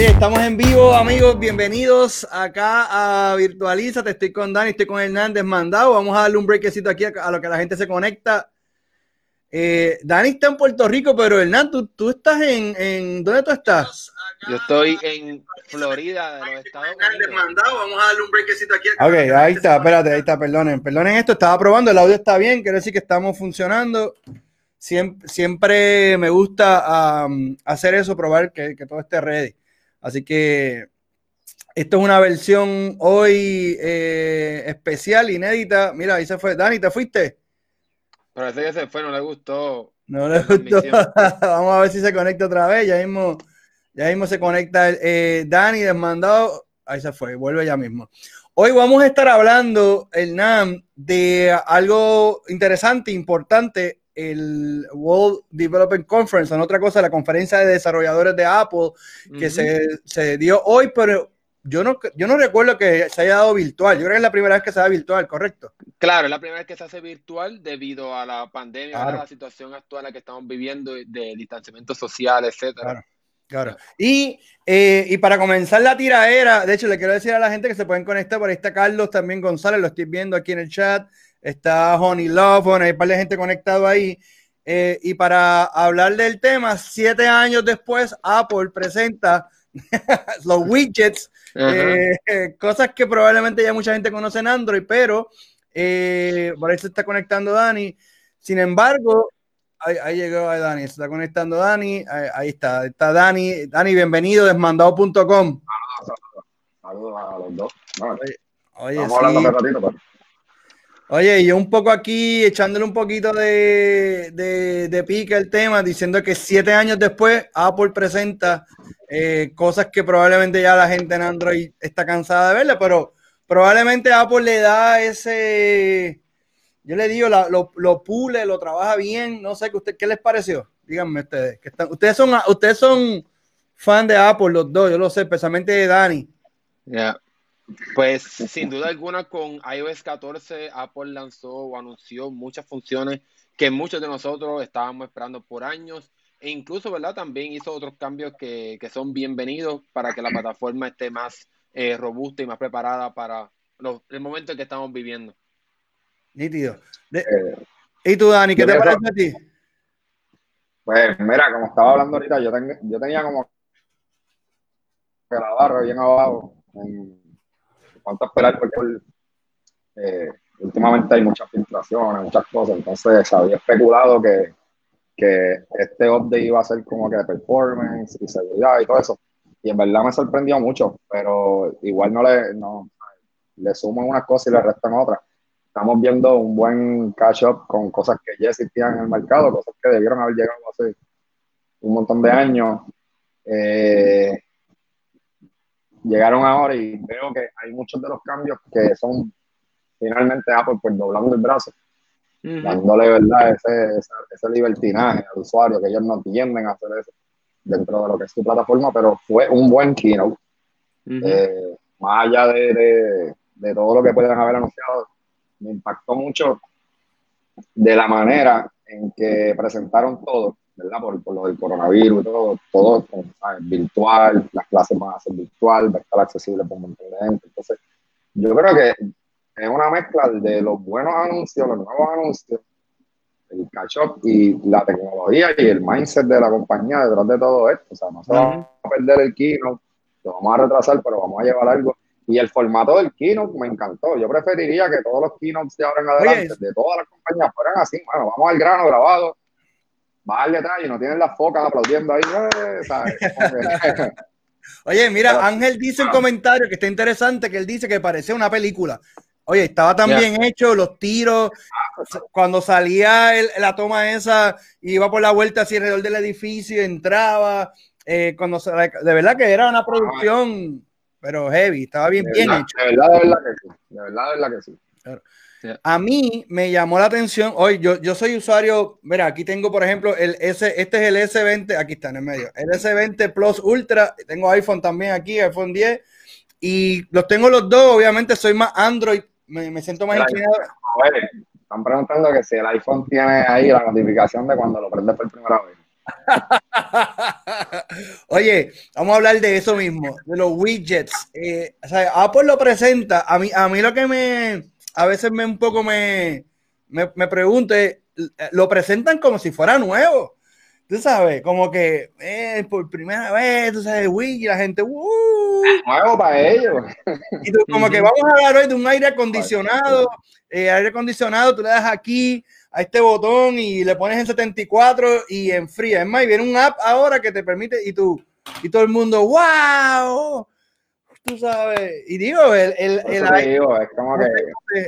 Oye, estamos en vivo, amigos. Bienvenidos acá a Virtualiza. Te estoy con Dani, estoy con Hernández Mandado. Vamos a darle un breakcito aquí a, lo que la gente se conecta. Eh, Dani está en Puerto Rico, pero Hernán, tú, tú estás en, en, ¿Dónde tú estás? Yo estoy en Florida, de los Estados Unidos. Mandado. Vamos a darle un breakcito aquí. Ok, ahí está, espérate, ahí está, perdonen. Perdonen esto, estaba probando, el audio está bien, quiere decir que estamos funcionando. Siempre, siempre me gusta hacer eso, probar que, que todo esté ready. Así que esto es una versión hoy eh, especial, inédita. Mira, ahí se fue. Dani, ¿te fuiste? Parece que se fue, no le gustó. No le gustó. Vamos a ver si se conecta otra vez. Ya mismo, ya mismo se conecta eh, Dani desmandado. Ahí se fue, vuelve ya mismo. Hoy vamos a estar hablando, el NAM, de algo interesante, importante el World Development Conference, en otra cosa, la conferencia de desarrolladores de Apple, que se, dio hoy, pero yo no, yo no recuerdo que se haya dado virtual. Yo creo que es la primera vez que se da virtual, ¿correcto? Claro, es la primera vez que se hace virtual debido a la pandemia, a la situación actual en la que estamos viviendo de distanciamiento social, etcétera. Claro. Y, eh, y, para comenzar la tiraera, de hecho, le quiero decir a la gente que se pueden conectar. Por ahí está Carlos también González, lo estoy viendo aquí en el chat está Honey Love, hay un par de gente conectado ahí. Eh, y para hablar del tema, siete años después, Apple presenta los widgets, eh, cosas que probablemente ya mucha gente conoce en Android, pero eh, por ahí se está conectando Dani. Sin embargo, ahí, llegó Dani, se está conectando Dani, ahí, está, está Dani. Dani, bienvenido, desmandado.com. Saludos a los dos. oye, Estamos hablando de ratito, pero... Oye, yo un poco aquí echándole un poquito de, de, pica el tema, diciendo que siete años después Apple presenta eh, cosas que probablemente ya la gente en Android está cansada de verle, pero probablemente Apple le da ese, yo le digo, lo, lo, pule, lo trabaja bien, no sé, ¿qué, usted, qué les pareció? Díganme ustedes, que están, ustedes son ustedes son fan de Apple los dos, yo lo sé, especialmente de Dani. Ya. Pues sin duda alguna con iOS 14 Apple lanzó o anunció muchas funciones que muchos de nosotros estábamos esperando por años e incluso, ¿verdad? También hizo otros cambios que, son bienvenidos para que la plataforma esté más eh, robusta y más preparada para el momento en que estamos viviendo. Nítido. Eh, ¿Y tú, Dani, qué te parece a ti? Pues mira, como estaba hablando ahorita, yo, yo tenía como que la barra bien abajo en, cuánto esperar porque eh, últimamente hay muchas filtraciones, muchas cosas, entonces se había especulado que, que este update iba a ser como que de performance y seguridad y todo eso. Y en verdad me sorprendió mucho, pero igual no le, no, le suman unas cosas y le restan otras. Estamos viendo un buen catch up con cosas que ya existían en el mercado, cosas que debieron haber llegado hace un montón de años. Eh, llegaron ahora y veo que hay muchos de los cambios que son finalmente Apple pues doblando el brazo, dándole verdad ese, ese, libertinaje al usuario, que ellos no tienden a hacer eso dentro de lo que es su plataforma, pero fue un buen keynote. Eh, más allá de, de, todo lo que puedan haber anunciado, me impactó mucho de la manera en que presentaron todo ¿verdad? Por, por, lo del coronavirus, todo, todo virtual, las clases van a ser virtual, va a estar accesible por un montón de gente. Entonces, yo creo que es una mezcla de los buenos anuncios, los nuevos anuncios, el catch-up y la tecnología y el mindset de la compañía detrás de todo esto. O sea, no se va a perder el keynote, lo vamos a retrasar, pero vamos a llevar algo. Y el formato del keynote me encantó. Yo preferiría que todos los keynotes de ahora en adelante, de todas las compañías, fueran así. Bueno, vamos al grano grabado va al detalle, no tienen las focas aplaudiendo ahí, eh, Oye, mira, Ángel dice un ah. comentario que está interesante, que él dice que parecía una película. Oye, estaba tan bien hecho, los tiros, cuando salía la toma esa, iba por la vuelta así alrededor del edificio, entraba, eh, cuando de verdad que era una producción, pero heavy, estaba bien, bien hecho. De verdad, de verdad que sí, de verdad, de verdad que sí. A mí me llamó la atención, hoy yo, yo soy usuario, mira, aquí tengo por ejemplo el S, este es el S20, aquí está en el medio, el S20 Plus Ultra, tengo iPhone también aquí, iPhone 10, y los tengo los dos, obviamente soy más Android, me, siento más inclinado. Están preguntando que si el iPhone tiene ahí la notificación de cuando lo prendes por primera vez. Oye, vamos a hablar de eso mismo, de los widgets. Eh, Apple lo presenta. A mí, a mí lo que me, a veces me un poco me, me, me pregunto es, lo presentan como si fuera nuevo. Tú sabes, como que eh, por primera vez, tú sabes, Wii, la gente, uh, nuevo para ellos. Y tú, como que vamos a hablar hoy de un aire acondicionado, eh, aire acondicionado, tú le das aquí a este botón y le pones en 74 y enfría. Es más, y viene un app ahora que te permite, y tú, y todo el mundo, wow, tú sabes. Y digo, el, el, el, es como que...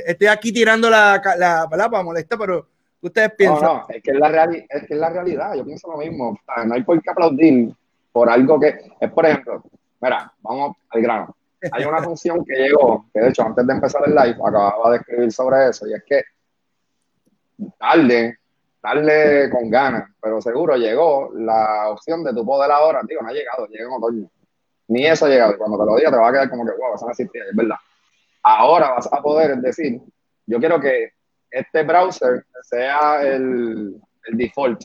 estoy aquí tirando la, la, la para molestar, pero ustedes piensan? No, no, es que es la, es que es la realidad, yo pienso lo mismo. no hay por qué aplaudir por algo que es, por ejemplo, mira, vamos al grano. Hay una función que llegó, que de hecho antes de empezar el live acababa de escribir sobre eso, y es que tarde, tarde con ganas, pero seguro llegó la opción de tu poder ahora, digo, no ha llegado, llega en otoño. Ni eso ha llegado, y cuando te lo diga te va a quedar como que, wow, vas a decir, es verdad. Ahora vas a poder decir, yo quiero que este browser sea el, el default,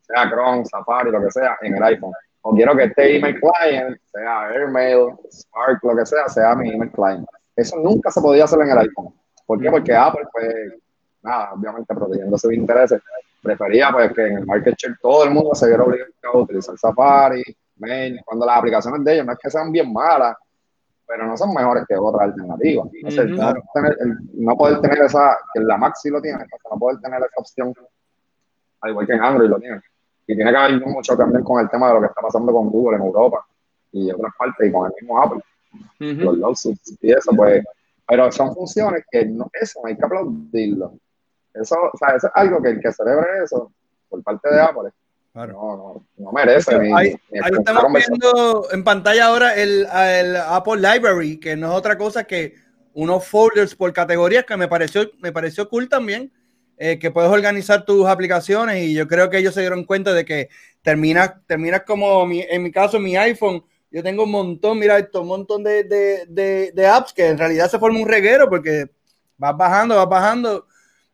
sea Chrome, Safari, lo que sea, en el iPhone. O quiero que este email client, sea Airmail, Spark, lo que sea, sea mi email client. Eso nunca se podía hacer en el iPhone. ¿Por qué? Porque Apple, pues, nada, obviamente protegiendo sus intereses, prefería pues que en el market share todo el mundo se viera obligado a utilizar Safari, Cuando las aplicaciones de ellos no es que sean bien malas, pero no son mejores que otras alternativas. no, poder tener esa, que la Mac sí lo tiene, no poder tener esa opción, al igual que en Android lo tiene. Y tiene que haber mucho también con el tema de lo que está pasando con Google en Europa y otras partes, y con el mismo Apple, los lawsuits y eso, pues. Pero son funciones que no, eso hay que aplaudirlo. Eso, o sea, eso es algo que el que celebre eso por parte de Apple no, no, no merece. ahí, estamos viendo en pantalla ahora el, Apple Library, que no es otra cosa que unos folders por categorías que me pareció, me pareció cool también, eh, que puedes organizar tus aplicaciones y yo creo que ellos se dieron cuenta de que terminas, terminas como en mi caso mi iPhone, yo tengo un montón, mira esto, un montón de, de, de, apps que en realidad se forma un reguero porque vas bajando, vas bajando.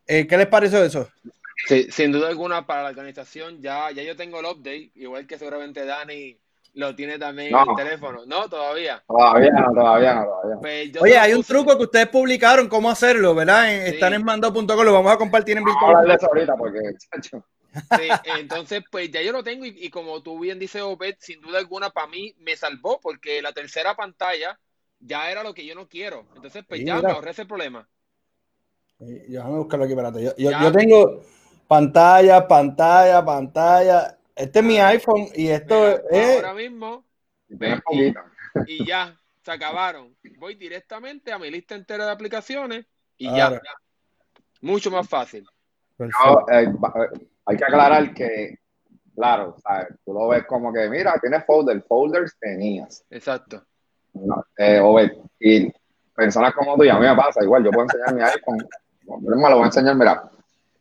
Eh, ¿Qué les pareció eso? Sí, sin duda alguna para la organización ya, ya yo tengo el update, igual que seguramente Dani lo tiene también en el teléfono. ¿No? ¿Todavía? Todavía no, todavía no, todavía. Pues Oye, hay un truco que ustedes publicaron, cómo hacerlo, ¿verdad? Están en mando.com, lo vamos a compartir en virtual. eso ahorita porque, Sí, entonces, pues ya yo lo tengo y, como tú bien dices, Obed, sin duda alguna para mí me salvó porque la tercera pantalla ya era lo que yo no quiero. Entonces, pues ya me ahorré ese problema. Yo, déjame buscarlo aquí, espérate. Yo, yo, yo tengo Pantalla, pantalla, pantalla. Este es mi iPhone y esto es. Ahora mismo. Y, ya, se acabaron. Voy directamente a mi lista entera de aplicaciones y ya. Mucho más fácil. Eh, eh, hay que aclarar que, claro, tú lo ves como que, mira, tienes folder, folders tenías. Exacto. Eh, y personas como tú, y a mí me pasa igual, yo puedo enseñar mi iPhone, no, me lo voy a enseñar, mira,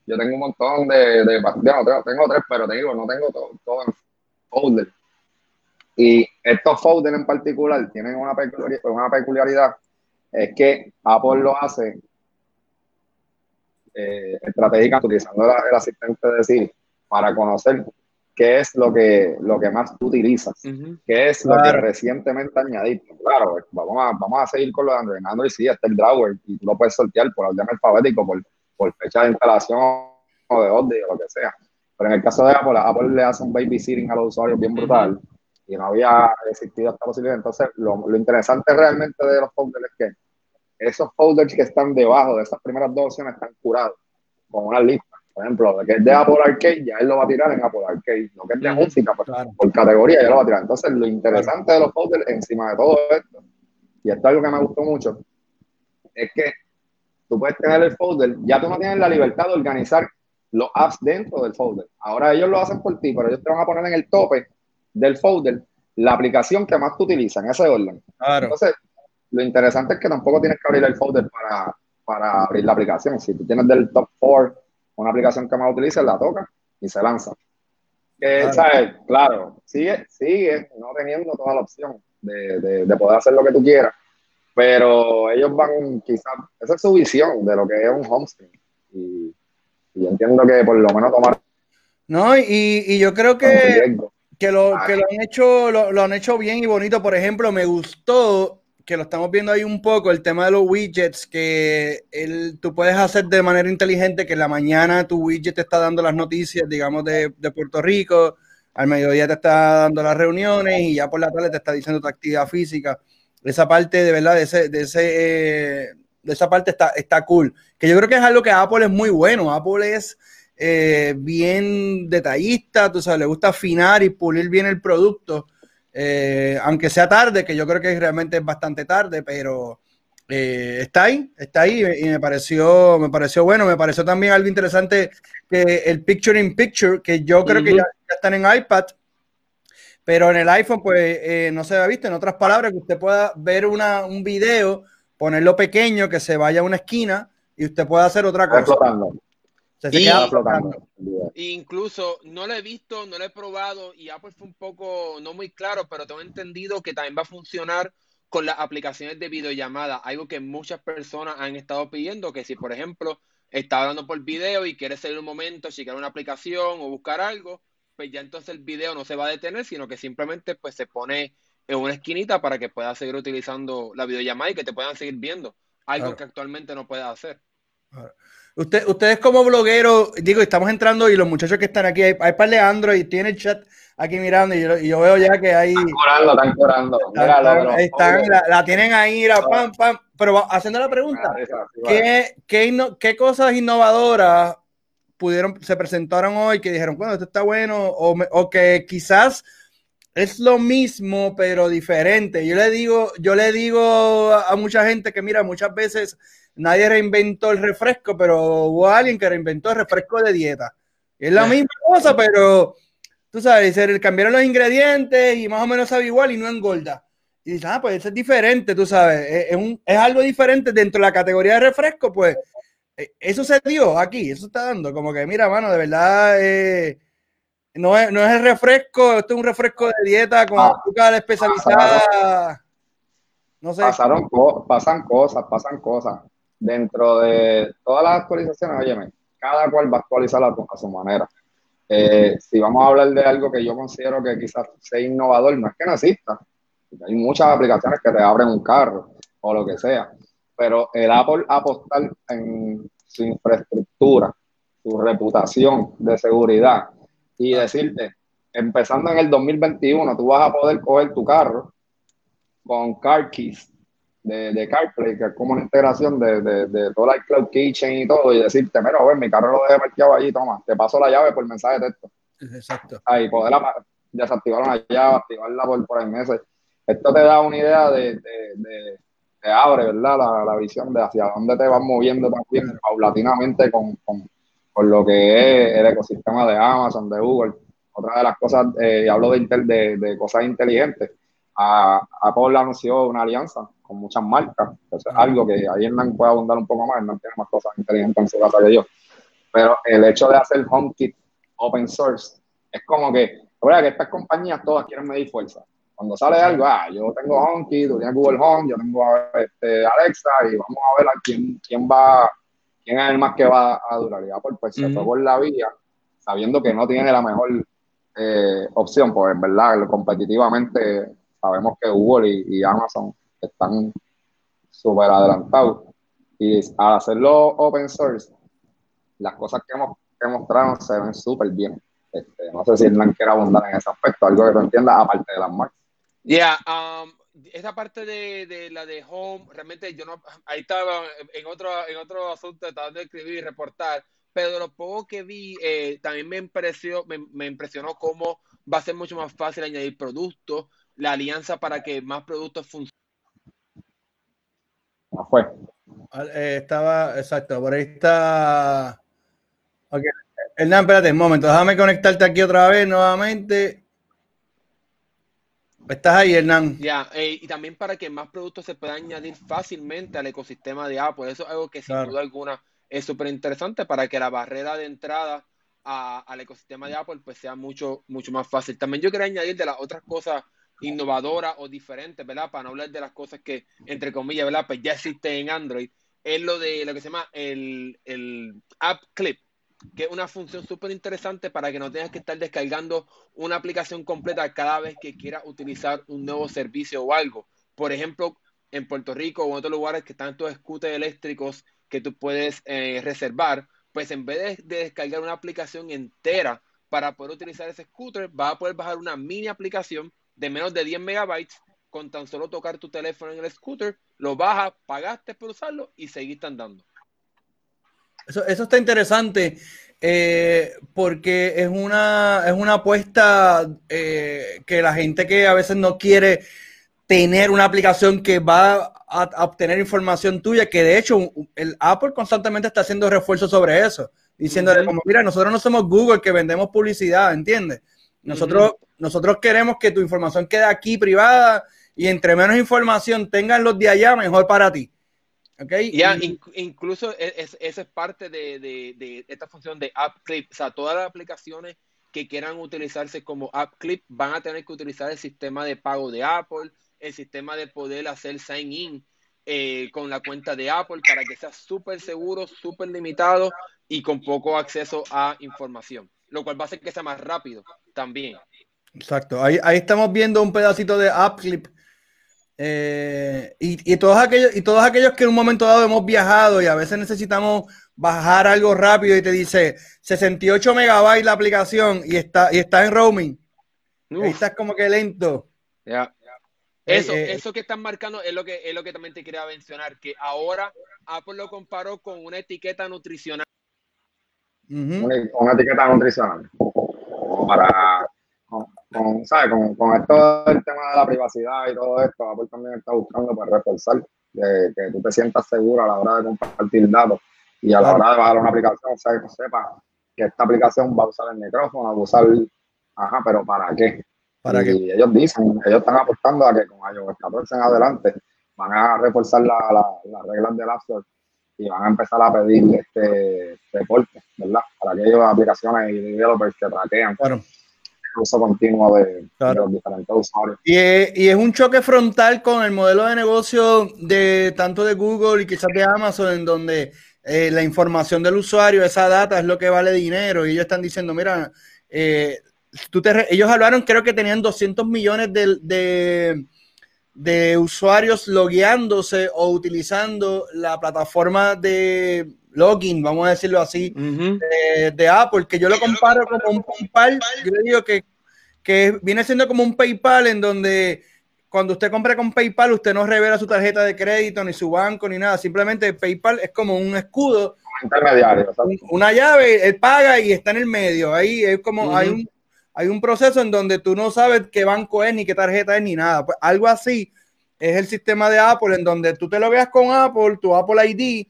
yo tengo un montón de, de tengo, tengo, tres, pero te digo, no tengo todo, todo en folder. Y estos folders en particular tienen una peculiaridad, una peculiaridad es que Apple lo hace eh, estratégicamente utilizando el asistente de Siri para conocer qué es lo que, lo que más tú utilizas, qué es lo que recientemente añadiste. Claro, vamos a, vamos a seguir con lo de Android. Android sí está el drawer y tú lo puedes sortear por orden alfabético, por por fecha de instalación o de orden o lo que sea. Pero en el caso de Apple, Apple le hace un babysitting a los usuarios bien brutal y no había existido esta posibilidad. Entonces, lo, lo interesante realmente de los folders es que esos folders que están debajo de esas primeras dos opciones están curados con una lista. Por ejemplo, lo que es de Apple Arcade, ya él lo va a tirar en Apple Arcade. Lo que es de música, por, por, categoría, ya lo va a tirar. Entonces, lo interesante de los folders, encima de todo esto, y esto es algo que me gustó mucho, es que tú puedes tener el folder, ya tú no tienes la libertad de organizar los apps dentro del folder. Ahora ellos lo hacen por ti, pero ellos te van a poner en el tope del folder la aplicación que más tú utilizas en ese orden. Entonces, lo interesante es que tampoco tienes que abrir el folder para, para abrir la aplicación. Si tú tienes del top 4 una aplicación que más utilizas, la toca y se lanza. Que, claro. claro, sigue, sigue no teniendo toda la opción de, de poder hacer lo que tú quieras pero ellos van quizás, esa es su visión de lo que es un homescreen. Y, y entiendo que por lo menos tomar... No, y, y yo creo que que lo, que lo han hecho, lo, han hecho bien y bonito. Por ejemplo, me gustó que lo estamos viendo ahí un poco, el tema de los widgets, que el, tú puedes hacer de manera inteligente que en la mañana tu widget te está dando las noticias, digamos, de, de Puerto Rico, al mediodía te está dando las reuniones y ya por la tarde te está diciendo tu actividad física. Esa parte, de verdad, de, ese, de, ese, eh, de esa parte está, está cool. Que yo creo que es algo que Apple es muy bueno. Apple es eh, bien detallista, tú sabes, le gusta afinar y pulir bien el producto, eh, aunque sea tarde, que yo creo que realmente es bastante tarde, pero está ahí, está ahí y me pareció, me pareció bueno, me pareció también algo interesante que el Picture in Picture, que yo creo que ya, están en iPad, pero en el iPhone pues no se ha visto, en otras palabras, que usted pueda ver una, un video, ponerlo pequeño, que se vaya a una esquina y usted pueda hacer otra cosa. incluso no lo he visto, no lo he probado y Apple fue un poco, no muy claro, pero tengo entendido que también va a funcionar con las aplicaciones de videollamada, algo que muchas personas han estado pidiendo, que si por ejemplo está hablando por video y quiere salir un momento, checar una aplicación o buscar algo, pues ya entonces el video no se va a detener, sino que simplemente pues se pone en una esquinita para que puedas seguir utilizando la videollamada y que te puedan seguir viendo, algo que actualmente no puedes hacer. Usted, ustedes como blogueros, digo, estamos entrando y los muchachos que están aquí, hay, hay par de Android, tiene el chat aquí mirando y yo, veo ya que hay... Están curando, están curando. Están, la, tienen ahí, la, pam, pam. Pero haciendo la pregunta, ¿qué, qué, cosas innovadoras pudieron, se presentaron hoy que dijeron, bueno, esto está bueno, o, o que quizás es lo mismo, pero diferente. Yo le digo, yo le digo a mucha gente que, mira, muchas veces nadie reinventó el refresco, pero hubo alguien que reinventó el refresco de dieta. Es la misma cosa, pero tú sabes, cambiaron los ingredientes y más o menos sabe igual y no engorda. Y dices, ah, pues eso es diferente, tú sabes, es, algo diferente dentro de la categoría de refresco, pues eso se dio aquí, eso está dando, como que mira, mano, de verdad, eh, no, es, no es el refresco, esto es un refresco de dieta con ah, azúcar especializada. No sé. Pasaron, pasan cosas, pasan cosas dentro de todas las actualizaciones, oye, cada cual va a actualizar a, su manera. Eh, si vamos a hablar de algo que yo considero que quizás sea innovador, no es que no exista. Hay muchas aplicaciones que te abren un carro o lo que sea. Pero el Apple apostar en su infraestructura, su reputación de seguridad y decirte, empezando en el 2021, tú vas a poder coger tu carro con car keys de, de CarPlay, que es como una integración de, de, de todo el Cloud Kitchen y todo, y decirte, mira, ver, mi carro lo dejé parqueado allí, toma, te paso la llave por mensaje de texto. Exacto. Ahí, poder desactivar una llave, activarla por, por el meses. Esto te da una idea de, de, te abre, ¿verdad? La, la, visión de hacia dónde te vas moviendo también paulatinamente con, con, con, lo que es el ecosistema de Amazon, de Google. Otra de las cosas, eh, hablo de, de, de cosas inteligentes, a, Apple anunció una alianza con muchas marcas. Algo que ahí Hernán puede abundar un poco más. no tiene más cosas inteligentes en su casa que yo. Pero el hecho de hacer HomeKit open source es como que, verdad que estas compañías todas quieren medir fuerza. Cuando sale algo, ah, yo tengo HomeKit, tú tienes Google Home, yo tengo este, Alexa y vamos a ver a quién, quién va, quién es el más que va a durar. Y Apple pues se fue por la vía sabiendo que no tiene la mejor eh, opción, pues verdad, competitivamente sabemos que Google y, Amazon están súper adelantados. Y al hacerlo open source, las cosas que, hemos, que mostraron se ven súper bien. Este, no sé si Hernán quiere abundar en ese aspecto, algo que tú entiendas, aparte de las marcas. Ya, um, esa parte de, de, la de home, realmente yo no, ahí estaba en otro, en otro asunto, tratando de escribir y reportar, pero de lo poco que vi, eh, también me impresionó, me, me, impresionó cómo va a ser mucho más fácil añadir productos, la alianza para que más productos funcionen. fue. Eh, estaba, exacto, por ahí está. Ok, Hernán, espérate un momento, déjame conectarte aquí otra vez nuevamente. Estás ahí, Hernán. Ya, eh, y también para que más productos se puedan añadir fácilmente al ecosistema de Apple. Eso es algo que sin duda alguna es súper interesante para que la barrera de entrada al ecosistema de Apple pues sea mucho, mucho más fácil. También yo quería añadir de las otras cosas innovadora o diferente, ¿verdad? Para no hablar de las cosas que, entre comillas, ¿verdad? Pues ya existe en Android, es lo de lo que se llama el, el App Clip. Que es una función súper interesante para que no tengas que estar descargando una aplicación completa cada vez que quieras utilizar un nuevo servicio o algo. Por ejemplo, en Puerto Rico o en otros lugares que están estos scooters eléctricos que tú puedes eh, reservar, pues en vez de, descargar una aplicación entera para poder utilizar ese scooter, vas a poder bajar una mini aplicación de menos de 10 megabytes con tan solo tocar tu teléfono en el scooter, lo bajas, pagaste por usarlo y seguiste andando. Eso, eso está interesante eh, porque es una, es una apuesta eh, que la gente que a veces no quiere tener una aplicación que va a, obtener información tuya, que de hecho el Apple constantemente está haciendo refuerzos sobre eso, diciéndole como, mira, nosotros no somos Google que vendemos publicidad, ¿entiendes? Nosotros, nosotros queremos que tu información quede aquí privada y entre menos información tengan los de allá, mejor para ti. Okay. Ya, incluso e, es, esa es parte de, de, esta función de App Clip. O sea, todas las aplicaciones que quieran utilizarse como App Clip van a tener que utilizar el sistema de pago de Apple, el sistema de poder hacer sign in eh, con la cuenta de Apple para que sea súper seguro, súper limitado y con poco acceso a información, lo cual va a hacer que sea más rápido también. Exacto, ahí, ahí estamos viendo un pedacito de App Clip eh, y, todos aquellos, y todos aquellos que en un momento dado hemos viajado y a veces necesitamos bajar algo rápido y te dice 68 megabytes la aplicación y está, y está en roaming. Ahí estás como que lento. Ya. Eso, eh, eso que están marcando es lo que es lo que también te quería mencionar, que ahora Apple lo comparó con una etiqueta nutricional. una, etiqueta nutricional. Para con, ¿sabes? Con, con, esto del tema de la privacidad y todo esto, Apple también está buscando para reforzar que, que tú te sientas seguro a la hora de compartir datos y a la hora de bajar una aplicación, o sea, que sepa que esta aplicación va a usar el micrófono, va a usar, ajá, pero ¿para qué? ¿Para y ellos dicen, ellos están apostando a que con iOS 14 en adelante van a reforzar las la, reglas del App Store y van a empezar a pedir este reporte, ¿verdad? Para aquellas aplicaciones y developers que traquean. Claro uso continuo de, los diferentes usuarios. Y es, un choque frontal con el modelo de negocio de tanto de Google y quizás de Amazon, en donde eh, la información del usuario, esa data es lo que vale dinero. Y ellos están diciendo, mira, eh, tú te ellos hablaron, creo que tenían 200 millones de, de, usuarios logueándose o utilizando la plataforma de login, vamos a decirlo así, de, Apple, que yo lo comparo como un PayPal, yo le digo que, que viene siendo como un PayPal en donde cuando usted compra con PayPal, usted no revela su tarjeta de crédito, ni su banco, ni nada. Simplemente PayPal es como un escudo. Intermediario. Una llave, él paga y está en el medio. Ahí es como hay, un, hay un proceso en donde tú no sabes qué banco es, ni qué tarjeta es, ni nada. Pues algo así es el sistema de Apple, en donde tú te lo veas con Apple, tu Apple ID,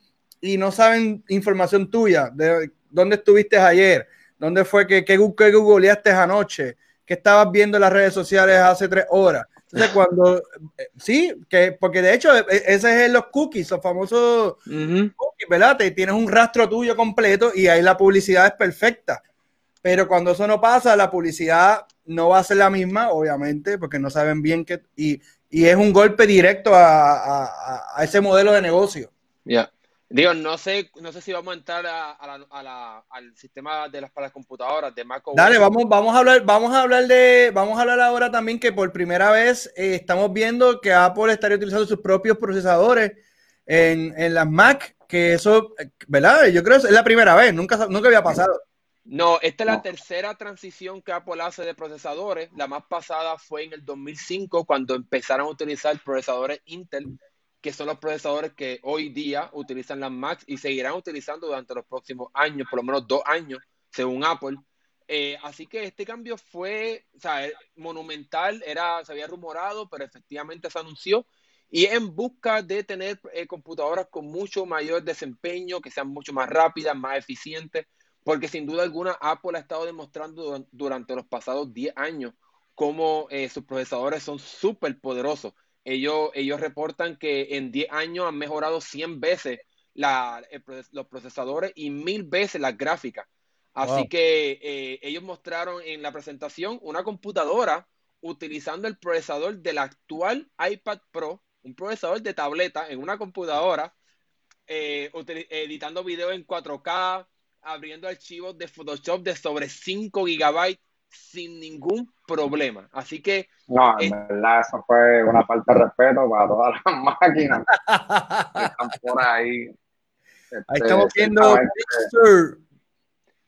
y no saben información tuya, de dónde estuviste ayer, dónde fue que, que, que googleaste anoche, qué estabas viendo en las redes sociales hace tres horas. Entonces, cuando, eh, sí, que, porque de hecho, e, e, ese es los cookies, los famosos cookies, ¿verdad? Te, tienes un rastro tuyo completo y ahí la publicidad es perfecta. Pero cuando eso no pasa, la publicidad no va a ser la misma, obviamente, porque no saben bien que, y, y es un golpe directo a, a, a ese modelo de negocio. Ya. Digo, no sé, no sé si vamos a entrar a, al sistema de las para las computadoras de Mac Dale, vamos, vamos a hablar, vamos a hablar de, vamos a hablar ahora también que por primera vez eh, estamos viendo que Apple estaría utilizando sus propios procesadores en, en las Mac, que eso, ¿verdad? Yo creo que es la primera vez, nunca, nunca había pasado. No, esta es la tercera transición que Apple hace de procesadores. La más pasada fue en el 2005 cuando empezaron a utilizar procesadores Intel que son los procesadores que hoy día utilizan las Macs y seguirán utilizando durante los próximos años, por lo menos dos años, según Apple. Eh, así que este cambio fue o sea, monumental, era, se había rumorado, pero efectivamente se anunció y en busca de tener eh, computadoras con mucho mayor desempeño, que sean mucho más rápidas, más eficientes, porque sin duda alguna Apple ha estado demostrando durante los pasados 10 años cómo eh, sus procesadores son súper poderosos ellos, ellos reportan que en 10 años han mejorado 100 veces los procesadores y mil veces las gráficas. Así que eh, ellos mostraron en la presentación una computadora utilizando el procesador del actual iPad Pro, un procesador de tableta en una computadora, eh, editando video en 4K, abriendo archivos de Photoshop de sobre 5 gigabytes sin ningún problema. Así que. No, en verdad, eso fue una falta de respeto para todas las máquinas que están por ahí. ahí estamos este, viendo Big Sur.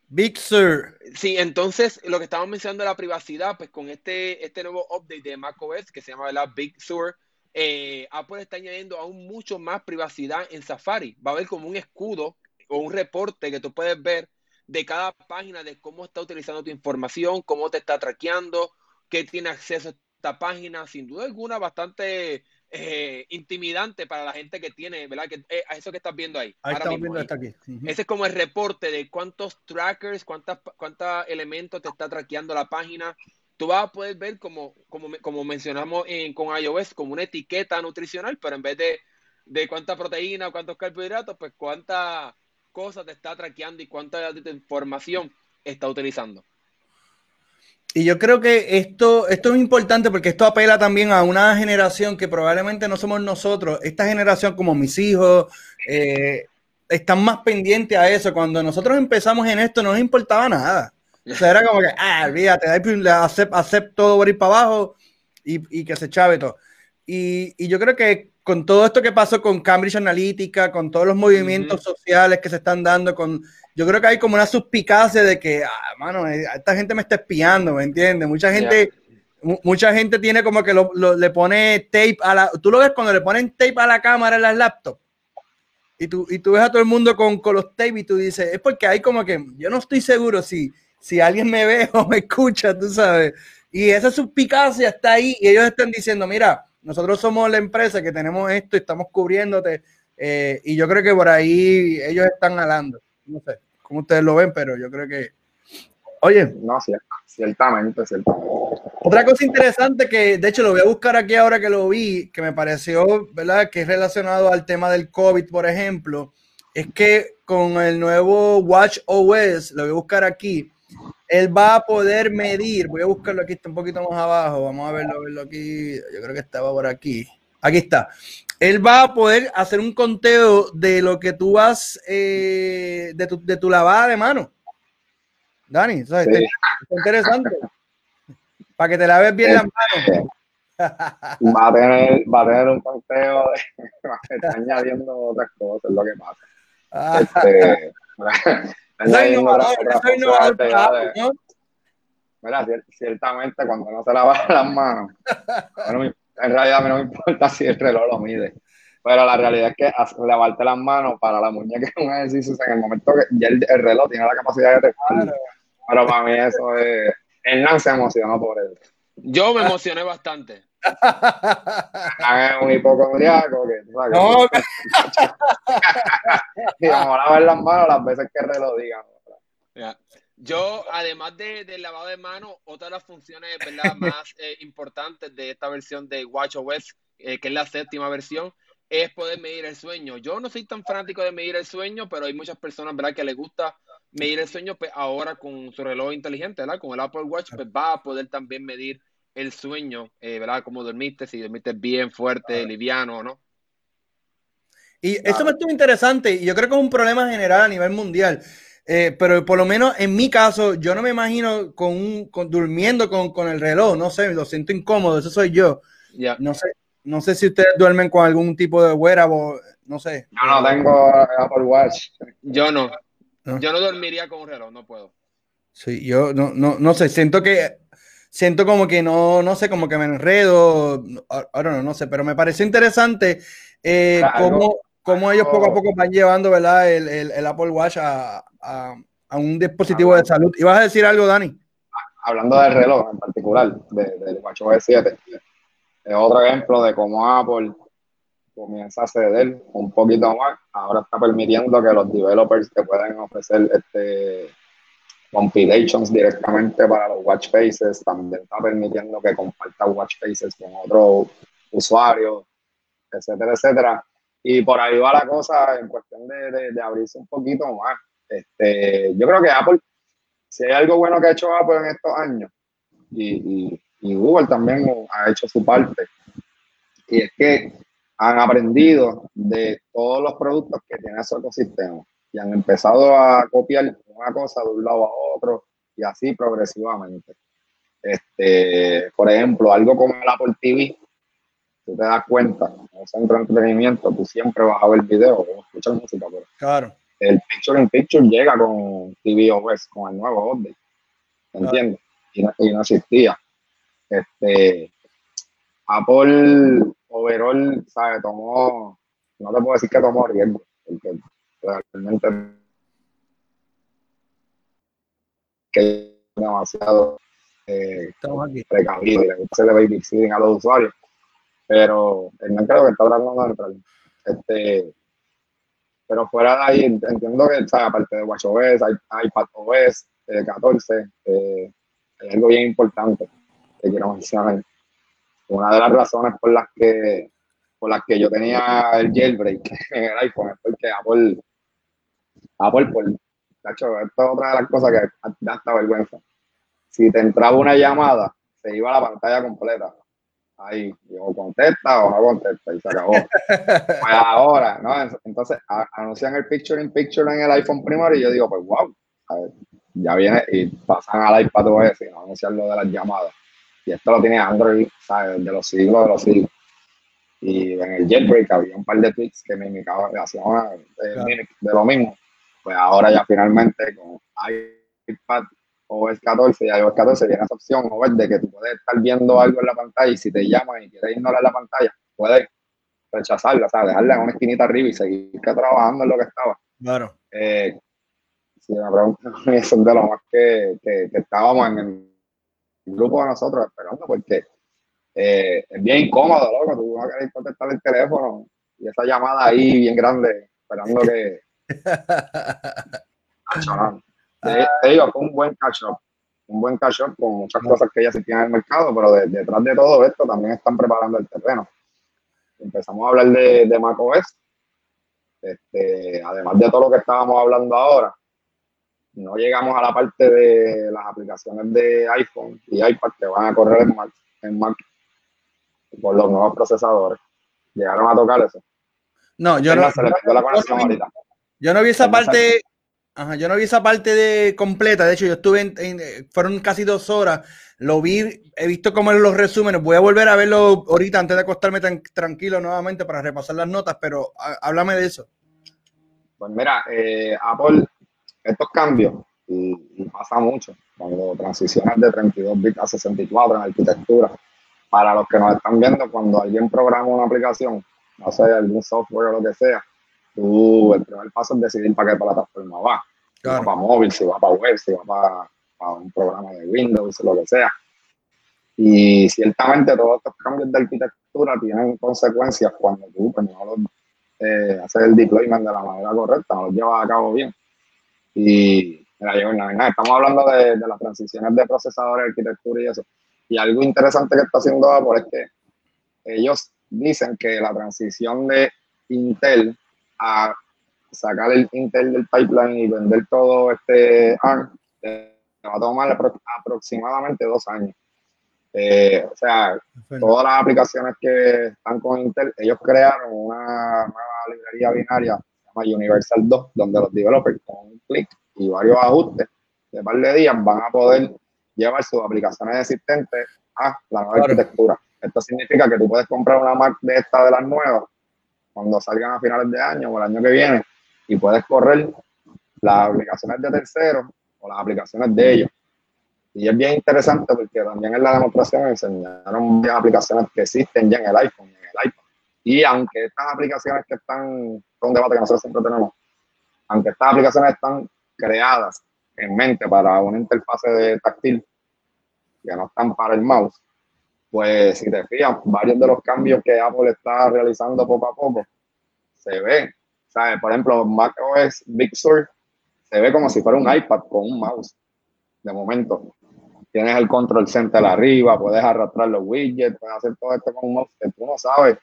Big Sur. Sí, entonces lo que estamos mencionando de la privacidad, pues con este, este nuevo update de macOS que se llama la Big Sur, eh, Apple está añadiendo aún mucho más privacidad en Safari. Va a haber como un escudo o un reporte que tú puedes ver de cada página de cómo está utilizando tu información, cómo te está traqueando, qué tiene acceso a esta página. Sin duda alguna, bastante eh, intimidante para la gente que tiene, ¿verdad? Que, eh, eso que estás viendo ahí. Ahí estamos viendo aquí. Ese es como el reporte de cuántos trackers, cuántas, cuántos elementos te está traqueando la página. Tú vas a poder ver, como, como, como mencionamos en, con iOS, como una etiqueta nutricional, pero en vez de, de cuánta proteína cuántos carbohidratos, pues cuánta cosas te está traqueando y cuánta información está utilizando. Y yo creo que esto, esto es importante porque esto apela también a una generación que probablemente no somos nosotros. Esta generación, como mis hijos, eh, están más pendientes a eso. Cuando nosotros empezamos en esto, no nos importaba nada. O sea, era como que, ah, olvídate, acepto todo por ir para abajo y, y que se chave todo. Y, y, yo creo que con todo esto que pasó con Cambridge Analytica, con todos los movimientos sociales que se están dando, con, yo creo que hay como una suspicacia de que, ah, mano, eh, esta gente me está espiando, ¿me entiendes? Mucha gente, mucha gente tiene como que lo, le pone tape a la, tú lo ves cuando le ponen tape a la cámara en las laptops. Y tú, y tú ves a todo el mundo con, con los tape y tú dices, es porque hay como que, yo no estoy seguro si, si alguien me ve o me escucha, tú sabes. Y esa suspicacia está ahí y ellos están diciendo, mira, nosotros somos la empresa que tenemos esto y estamos cubriéndote. Eh, y yo creo que por ahí ellos están hablando. No sé cómo ustedes lo ven, pero yo creo que. Oye. No, ciertamente, ciertamente. Otra cosa interesante que, de hecho, lo voy a buscar aquí ahora que lo vi, que me pareció, ¿verdad?, que es relacionado al tema del COVID, por ejemplo, es que con el nuevo Watch OS, lo voy a buscar aquí, él va a poder medir, voy a buscarlo aquí, está un poquito más abajo, vamos a verlo, verlo aquí, yo creo que estaba por aquí, aquí está. Él va a poder hacer un conteo de lo que tú vas, eh, de, tu, de tu lavada de mano. Dani, ¿sabes? Está, interesante. Para que te laves bien las manos. Va a tener, va a tener un conteo de, está añadiendo otras cosas, es lo que pasa. Ah. Este, soy innovador, Mira, ciertamente cuando no se lava las manos, en realidad a mí no me importa si el reloj lo mide, pero la realidad es que lavarte las manos para la muñeca es un ejercicio en el momento que ya el, reloj tiene la capacidad de detectar. Pero para mí eso es, Hernán se emocionó por eso. Yo me emocioné bastante. Es un hipocondriaco que sabes, no. y vamos a lavar las manos las veces que el reloj diga. Yo, además de, del lavado de manos, otra de las funciones ¿verdad? más eh, importantes de esta versión de WatchOS, eh, que es la séptima versión, es poder medir el sueño. Yo no soy tan fanático de medir el sueño, pero hay muchas personas ¿verdad? que les gusta medir el sueño, pues ahora con su reloj inteligente, ¿verdad? con el Apple Watch, pues va a poder también medir el sueño, eh, ¿verdad? Cómo dormiste, si dormiste bien, fuerte, liviano o no. Y esto me estuvo interesante y yo creo que es un problema general a nivel mundial. Eh, pero por lo menos en mi caso, yo no me imagino con, con durmiendo con, con, el reloj, no sé, lo siento incómodo, eso soy yo. No sé, no sé si ustedes duermen con algún tipo de wearable, no sé. Yo no tengo Apple Watch. Yo no. Yo no dormiría con un reloj, no puedo. Sí, yo no, no, no sé, siento que siento como que no, no sé, como que me enredo, ahora no, no sé, pero me pareció interesante eh, cómo, ellos poco a poco van llevando, ¿verdad? El, el, Apple Watch a, a, un dispositivo de salud. ¿Ibas a decir algo, Dani? Hablando del reloj en particular, del WatchOS 7, es otro ejemplo de cómo Apple comienza a ceder un poquito más. Ahora está permitiendo que los developers te puedan ofrecer este compilations directamente para los watch faces, también está permitiendo que comparta watch faces con otros usuarios, etcétera, etcétera. Y por ahí va la cosa en cuestión de, abrirse un poquito más. Este, yo creo que Apple, si hay algo bueno que ha hecho Apple en estos años, y, y Google también ha hecho su parte, y es que han aprendido de todos los productos que tiene su ecosistema. Y han empezado a copiar una cosa de un lado a otro y así progresivamente. Este, por ejemplo, algo como el Apple TV, tú te das cuenta, en un centro de entretenimiento, tú siempre vas a ver videos o escuchar música, pero claro. el Picture in Picture llega con TV OS, con el nuevo update, ¿entiendes? Y, no, y no existía. Este, Apple overall, ¿sabes? Tomó, no te puedo decir que tomó riesgo, porque realmente que demasiado eh, precavido y le gusta hacerle babysitting a los usuarios. Pero el mercado que está tratando de entrar. Este, pero fuera de ahí, entiendo que, aparte de WatchOS, hay iPadOS eh, 14, eh, hay algo bien importante que quiero mencionar. Una de las razones por las que por las que yo tenía el jailbreak en el iPhone es porque Apple, Apple, por, esto es otra de las cosas que da hasta vergüenza. Si te entraba una llamada, se iba a la pantalla completa. Ahí, yo contesta o no contesta y se acabó. pues ahora, ¿no? Entonces anuncian el picture in picture en el iPhone primero y yo digo, pues wow, ya viene y pasan al iPad OS y no anuncian lo de las llamadas. Y esto lo tiene Android, ¿sabes? De los siglos de los siglos. Y en el jailbreak había un par de tweets que me indicaban, hacían una, eh, de lo mismo. Pues ahora ya finalmente con iPad OS 14 y iOS 14 viene esa opción o de que tú puedes estar viendo algo en la pantalla y si te llaman y quieres ignorar la pantalla, puedes rechazarla, o sea, dejarla en una esquinita arriba y seguir trabajando en lo que estaba. Claro. Eh, si me preguntan, eso es de lo más que, que, que estábamos en el grupo de nosotros esperando, porque eh, es bien incómodo, loco, tú vas a querer contestar el teléfono y esa llamada ahí bien grande, esperando que... te, te, digo, fue un buen catch up, un buen catch up con muchas cosas que ya se tienen en el mercado, pero detrás de todo esto también están preparando el terreno. Empezamos a hablar de, de macOS, este, además de todo lo que estábamos hablando ahora, no llegamos a la parte de las aplicaciones de iPhone y iPad que van a correr en Mac, en Mac por los nuevos procesadores. Llegaron a tocar eso. No, yo no, yo no vi esa parte, ajá, yo no vi esa parte de completa. De hecho, yo estuve en, fueron casi dos horas. Lo vi, he visto como en los resúmenes. Voy a volver a verlo ahorita antes de acostarme tan tranquilo nuevamente para repasar las notas, pero háblame de eso. Pues mira, eh, Apple estos cambios, y, pasa mucho, cuando transicionas de 32 bits a 64 en arquitectura, para los que nos están viendo, cuando alguien programa una aplicación, no sé, algún software o lo que sea, tú, el primer paso es decidir para qué plataforma va. Si va para móvil, si va para web, si va para, para, un programa de Windows, lo que sea. Y ciertamente todos estos cambios de arquitectura tienen consecuencias cuando tú pues, no los, eh, haces el deployment de la manera correcta, no los llevas a cabo bien. Y mira, estamos hablando de, las transiciones de procesadores, arquitectura y eso. Y algo interesante que está haciendo Apple es que ellos dicen que la transición de Intel a sacar el Intel del pipeline y vender todo este ARM va a tomar aproximadamente dos años. Eh, o sea, todas las aplicaciones que están con Intel, ellos crearon una nueva librería binaria Universal 2, donde los developers con un clic y varios ajustes de par de días van a poder llevar sus aplicaciones existentes a la nueva arquitectura. Esto significa que tú puedes comprar una Mac de esta de las nuevas cuando salgan a finales de año o el año que viene y puedes correr las aplicaciones de terceros o las aplicaciones de ellos. Y es bien interesante porque también en la demostración enseñaron varias aplicaciones que existen ya en el iPhone y en el. Y aunque estas aplicaciones que están un debate que nosotros siempre tenemos. Aunque estas aplicaciones están creadas en mente para una interfase de táctil que no están para el mouse, pues si te fijas, varios de los cambios que Apple está realizando poco a poco se ve. ¿sabes? Por ejemplo, macOS Big Sur se ve como si fuera un iPad con un mouse. De momento, tienes el control center arriba, puedes arrastrar los widgets, puedes hacer todo esto con un mouse que tú no sabes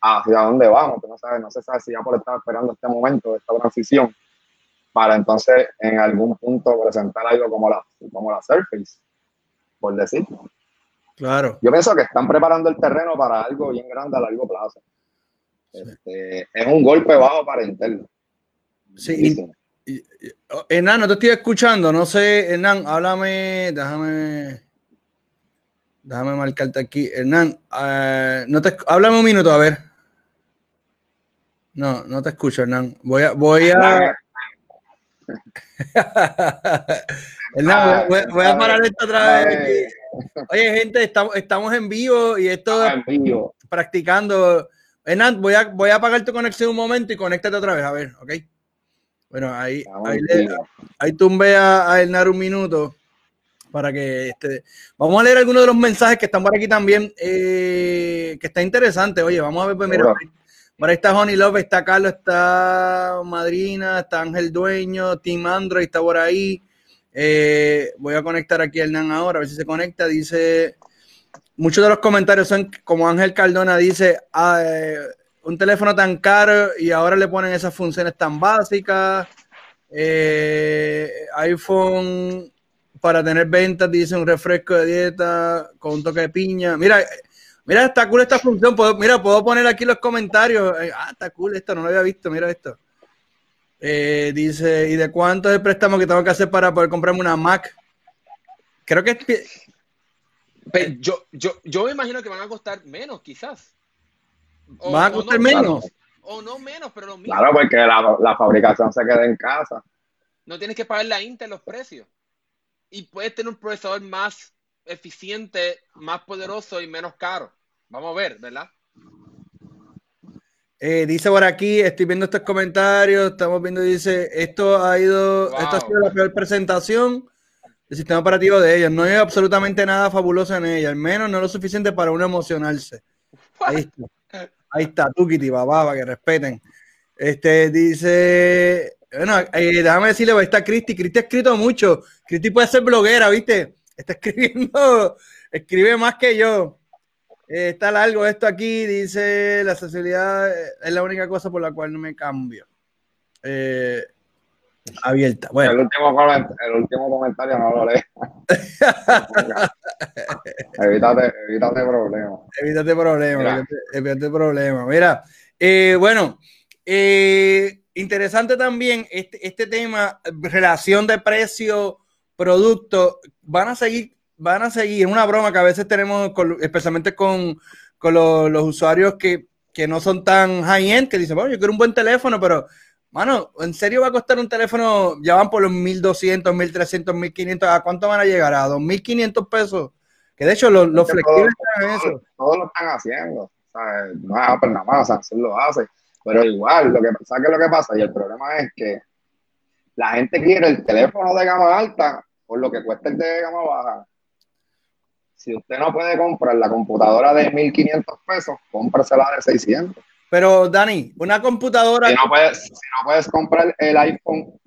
hacia dónde vamos. no, sabes, no se sabe si Apple estaba esperando este momento, esta transición, para entonces en algún punto presentar algo como la, como la Surface, por decir. Claro. Yo pienso que están preparando el terreno para algo bien grande a largo plazo. Este, es un golpe bajo para Intel. Sí, Hernán, no te estoy escuchando, no sé, Hernán, háblame, déjame, déjame marcarte aquí. Hernán, uh, no te, háblame un minuto, a ver. No, no te escucho, Hernán. Voy a, voy a. Hernán, voy, voy, a parar esto otra vez. Oye, gente, estamos, estamos en vivo y esto en vivo. practicando. Hernán, voy a, voy a apagar tu conexión un momento y conéctate otra vez, a ver, ¿ok? Bueno, ahí, ahí, le, ahí tumbé a, a Hernán un minuto para que este, vamos a leer algunos de los mensajes que están por aquí también, eh, que está interesante. Oye, vamos a ver, pues mira, por ahí está Honey Love, está Carlos, está Madrina, está Ángel Dueño, Team Android está por ahí. Eh, voy a conectar aquí a Hernán ahora, a ver si se conecta. Dice, muchos de los comentarios son como Ángel Cardona dice, ah, eh, un teléfono tan caro y ahora le ponen esas funciones tan básicas. Eh, iPhone para tener ventas, dice un refresco de dieta con un toque de piña. Mira, mira, está cool esta función. mira, puedo poner aquí los comentarios. Ah, está cool esto, no lo había visto. Mira esto. Eh, dice, ¿y de cuánto es el préstamo que tengo que hacer para poder comprarme una Mac? Creo que es... Pero yo, yo, yo me imagino que van a costar menos, quizás. O, ¿Van a costar no, menos? O no menos, pero lo mismo. Claro, porque la, la, fabricación se queda en casa. No tienes que pagar la Intel los precios. Y puedes tener un procesador más eficiente, más poderoso y menos caro. Vamos a ver, ¿verdad? Eh, dice por aquí, estoy viendo estos comentarios, estamos viendo, dice, esto ha ido, wow. esto ha sido la peor presentación del sistema operativo de ellos. No hay absolutamente nada fabuloso en ella, al menos no lo suficiente para uno emocionarse. Ahí está, ahí está, tú, Kitty, babá, para que respeten. Este dice, bueno, eh, déjame decirle, ahí está Cristi, Cristi ha escrito mucho, Cristi puede ser bloguera, ¿viste? Está escribiendo, escribe más que yo. Eh, está largo esto aquí, dice la accesibilidad es la única cosa por la cual no me cambio. Eh, abierta. Bueno. El último, el último comentario no lo lees. evítate, evítate problemas. Evítate problemas. Evítate problemas. Mira, eh, bueno, eh, interesante también este, este tema, relación de precio, producto, van a seguir van a seguir, es una broma que a veces tenemos, con, especialmente con, con los, los, usuarios que, que, no son tan high-end, que dicen, bueno, yo quiero un buen teléfono, pero, mano, ¿en serio va a costar un teléfono? Ya van por los 1200, 1300, 1500, ¿a cuánto van a llegar? ¿A 2500 pesos? Que de hecho los, los flexibles están eso. Todos lo están haciendo, sea, no es Apple nada más, Samsung lo hace, pero igual, lo que, ¿sabes qué es lo que pasa? Y el problema es que la gente quiere el teléfono de gama alta por lo que cuesta el de gama baja si usted no puede comprar la computadora de 1500 pesos, cómprasela de 600. Pero, Dani, una computadora. Si no puedes, si no puedes comprar el iPhone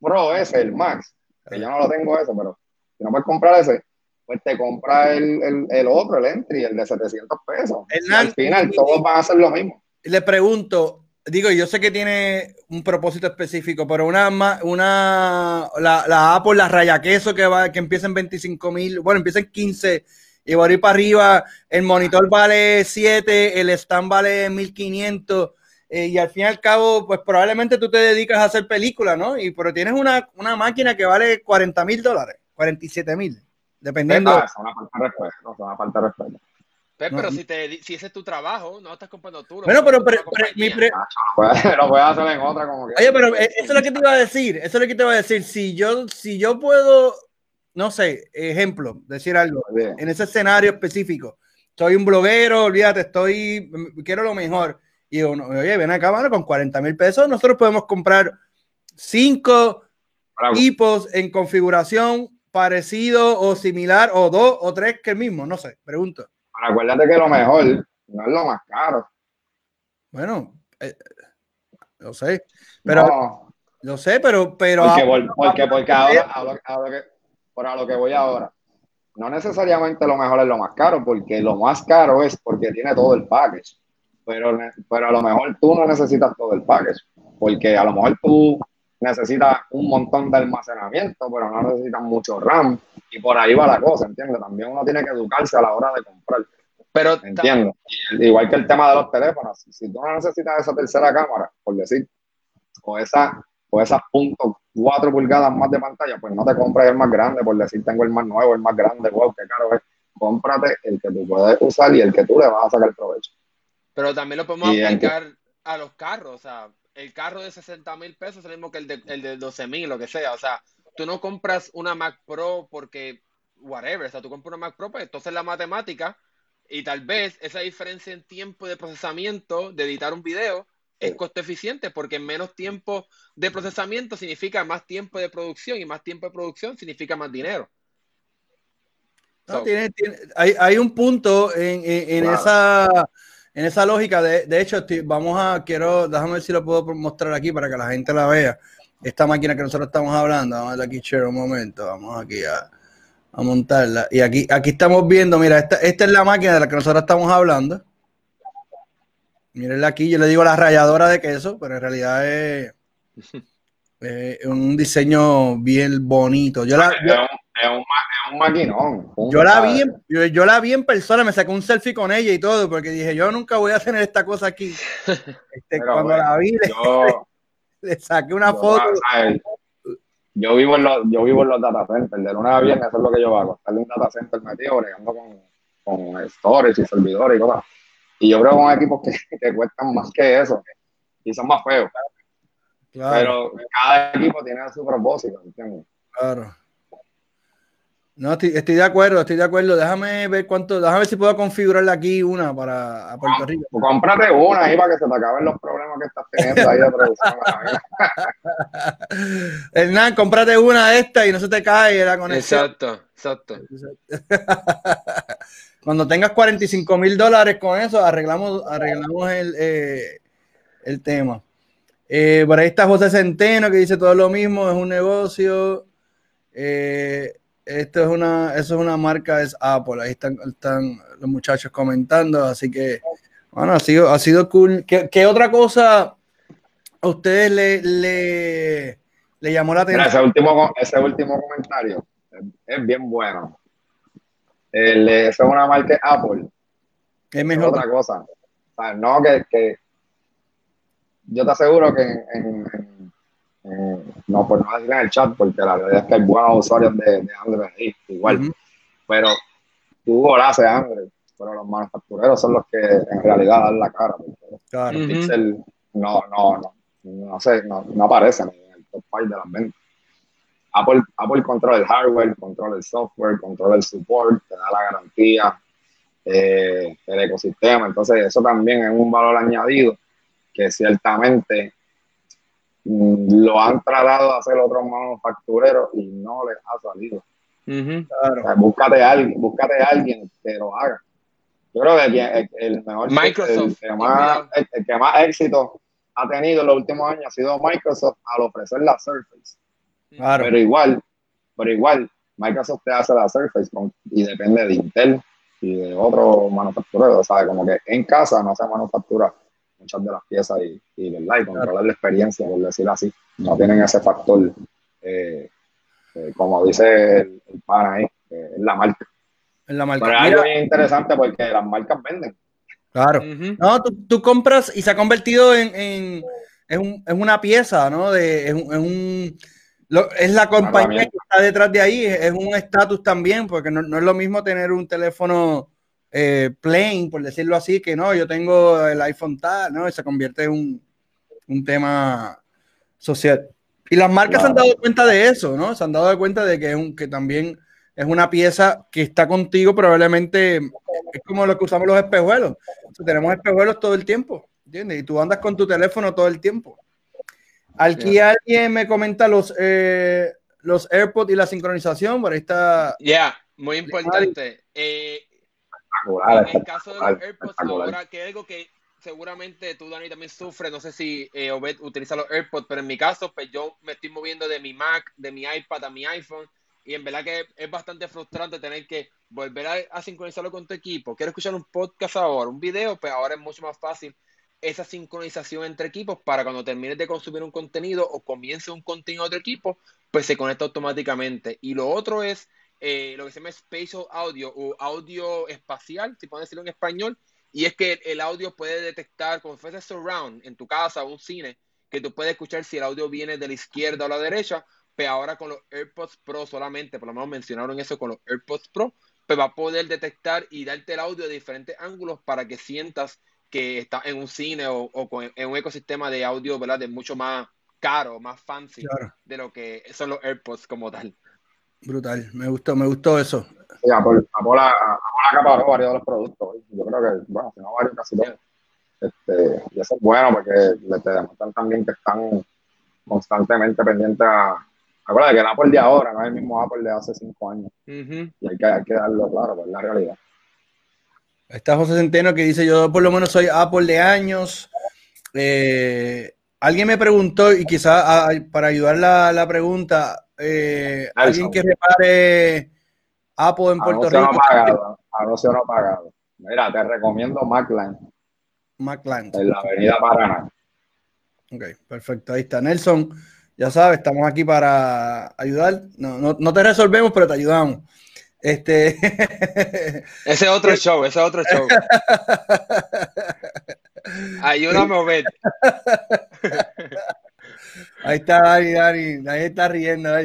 Pro ese, el Max, que yo no lo tengo ese, pero si no puedes comprar ese, pues te compra el, el, el otro, el Entry, el de 700 pesos. Al final, todos van a hacer lo mismo. Le pregunto, digo, yo sé que tiene un propósito específico, pero una, una la, la Apple, la raya queso que va, que empieza en 25 mil, bueno, empieza en 15 y va a ir para arriba, el monitor vale 7, el stand vale 1500 eh, y al fin y al cabo, pues probablemente tú te dedicas a hacer películas, ¿no? Y pero tienes una, una máquina que vale 40 mil dólares, 47 mil, dependiendo. Ah, es una falta de respeto, es una falta de respeto. Pero, pero si, te, si ese es tu trabajo, no estás comprando tú. Bueno, pero, pero, pero mi pre... lo puedes hacer en otra como que... Oye, pero eso es lo que te iba a decir. Eso es lo que te iba a decir. Si yo, si yo puedo, no sé, ejemplo, decir algo, Bien. en ese escenario específico, soy un bloguero, olvídate, estoy, quiero lo mejor. Y digo, oye, ven acá, mano, con 40 mil pesos nosotros podemos comprar cinco Bravo. tipos en configuración parecido o similar, o dos o tres que el mismo, no sé, pregunto. Pero acuérdate que lo mejor no es lo más caro. Bueno, eh, lo sé, pero no. lo sé, pero, pero porque, porque, porque ahora, ahora, ahora que, por a lo que voy ahora, no necesariamente lo mejor es lo más caro, porque lo más caro es porque tiene todo el package. Pero, pero a lo mejor tú no necesitas todo el package, porque a lo mejor tú necesitas un montón de almacenamiento, pero no necesitas mucho RAM, y por ahí va la cosa, ¿entiendes? También uno tiene que educarse a la hora de comprar. Pero entiendo. Igual que el tema de los teléfonos, si tú no necesitas esa tercera cámara, por decir, o esa pues esas puntos 4 pulgadas más de pantalla, pues no te compres el más grande por decir tengo el más nuevo, el más grande, wow, qué caro es. Cómprate el que tú puedes usar y el que tú le vas a sacar provecho. Pero también lo podemos aplicar a los carros, o sea, el carro de 60 mil pesos es el mismo que el de, el de 12 mil, lo que sea, o sea, tú no compras una Mac Pro porque, whatever, o sea, tú compras una Mac Pro, pues entonces la matemática y tal vez esa diferencia en tiempo de procesamiento de editar un video es costo eficiente porque menos tiempo de procesamiento significa más tiempo de producción y más tiempo de producción significa más dinero. hay, un punto en, esa en esa lógica. De, hecho, vamos a quiero déjame ver si lo puedo mostrar aquí para que la gente la vea. Esta máquina que nosotros estamos hablando, vamos a darle aquí share un momento, vamos aquí a, a montarla. Y aquí, aquí estamos viendo, mira, esta, esta es la máquina de la que nosotros estamos hablando. Mírenla aquí, yo le digo la rayadora de queso, pero en realidad es, un diseño bien bonito. Yo la, es, un, maquinón. Yo la, vi en, yo, la vi en persona, me saqué un selfie con ella y todo, porque dije, yo nunca voy a tener esta cosa aquí. Este, cuando la vi, le, saqué una foto. yo vivo en los, yo vivo en los data centers, de luna a viernes, eso es lo que yo hago, estar en un data center metido, bregando con, con storage y servidores y cosas. Y yo creo que son equipos que, que cuestan más que eso y son más feos. Pero cada equipo tiene su propósito, ¿entiendes? Claro. No, estoy, de acuerdo, estoy de acuerdo. Déjame ver cuánto, déjame ver si puedo configurarle aquí una para Puerto ah, Rico. Pues cómprate una ahí para que se te acaben los problemas que estás teniendo ahí de producción. Hernán, cómprate una de esta y no se te cae la conexión. Exacto, exacto. Cuando tengas 45 mil dólares con eso, arreglamos, arreglamos el, eh, el tema. Eh, por ahí está José Centeno que dice todo lo mismo, es un negocio. Eh, esto es una, eso es una marca, es Apple. Ahí están, están los muchachos comentando, así que, bueno, ha sido, ha sido cool. ¿Qué, otra cosa a ustedes le, le, le llamó la atención? ese, último, ese último comentario es bien bueno el, eso es una marca Apple. Es mejor. otra cosa. O sea, no, que, que, yo te aseguro que en, no por no decir en el chat, porque la verdad es que hay buenos usuarios de, de Android ahí, igual. Pero tú la hace Android, pero los manufactureros son los que en realidad dan la cara. Claro. Pixel no, no, no, no sé, no, no aparecen en el top 5 de las ventas. Apple, Apple controla el hardware, controla el software, controla el support, te da la garantía, eh, el ecosistema. Entonces, eso también es un valor añadido que ciertamente mm, lo han tratado de hacer otros manufactureros y no les ha salido. búscate a alguien, búscate a alguien que lo haga. Yo creo que el, mejor Microsoft, el, que más, el, que más éxito ha tenido en los últimos años ha sido Microsoft al ofrecer la Surface. Pero igual, pero igual, Microsoft te hace la Surface y depende de Intel y de otro manufacturero, ¿sabes? Como que en casa no se manufactura muchas de las piezas y, y ¿verdad? Y controlar la experiencia, por decirlo así. No tienen ese factor, eh, eh, como dice el, pan ahí, es la marca. En la marca. Pero es algo interesante porque las marcas venden. Claro. No, tú, compras y se ha convertido en, en, en, una pieza, ¿no? De, en un es la compañía que está detrás de ahí, es un estatus también, porque no, es lo mismo tener un teléfono eh, plain, por decirlo así, que no, yo tengo el iPhone tal, ¿no? Y se convierte en un, un tema social. Y las marcas se han dado cuenta de eso, ¿no? Se han dado cuenta de que, es un, que también es una pieza que está contigo, probablemente es como lo que usamos los espejuelos. tenemos espejuelos todo el tiempo, ¿entiendes? Y tú andas con tu teléfono todo el tiempo. Aquí alguien me comenta los, eh, los AirPods y la sincronización, por ahí está. Ya, muy importante. Eh, en el caso de los AirPods, ahora que algo que seguramente tú, Dani, también sufres, no sé si eh, Obed utiliza los AirPods, pero en mi caso, pues yo me estoy moviendo de mi Mac, de mi iPad a mi iPhone, y en verdad que es bastante frustrante tener que volver a, a sincronizarlo con tu equipo. Quiero escuchar un podcast ahora, un video, pues ahora es mucho más fácil esa sincronización entre equipos para cuando termines de consumir un contenido o comience un contenido de otro equipo, pues se conecta automáticamente. Y lo otro es eh, lo que se llama spatial audio o audio espacial, si pueden decirlo en español, y es que el audio puede detectar como si fuese surround en tu casa o un cine que tú puedes escuchar si el audio viene de la izquierda o la derecha, pero ahora con los AirPods Pro solamente, por lo menos mencionaron eso con los AirPods Pro, pues va a poder detectar y darte el audio de diferentes ángulos para que sientas que está en un cine o, en un ecosistema de audio, ¿verdad? De mucho más caro, más fancy de lo que son los AirPods como tal. Brutal, me gustó, me gustó eso. Sí, Apple, Apple, acaparó varios de los productos. Yo creo que, bueno, si no varios, casi todos. Este, y eso es bueno porque le te demuestran también que están constantemente pendientes a. Acuérdate que el Apple de ahora no es el mismo Apple de hace cinco años. Y hay que, hay que darlo claro, pues la realidad. Está José Centeno que dice: Yo por lo menos soy Apple de años. Eh, alguien me preguntó, y quizá para ayudar la, la pregunta, eh, alguien que repare Apple en Puerto Rico. No pagado, anuncio no pagado. Mira, te recomiendo Macline. Macline. En la avenida Paraná. Ok, perfecto. Ahí está. Nelson, ya sabes, estamos aquí para ayudar. No, no, no te resolvemos, pero te ayudamos. Este. ese es otro show, ese es otro show. Ayúdame a ver. Ahí está Dani, Dani, ahí está riendo.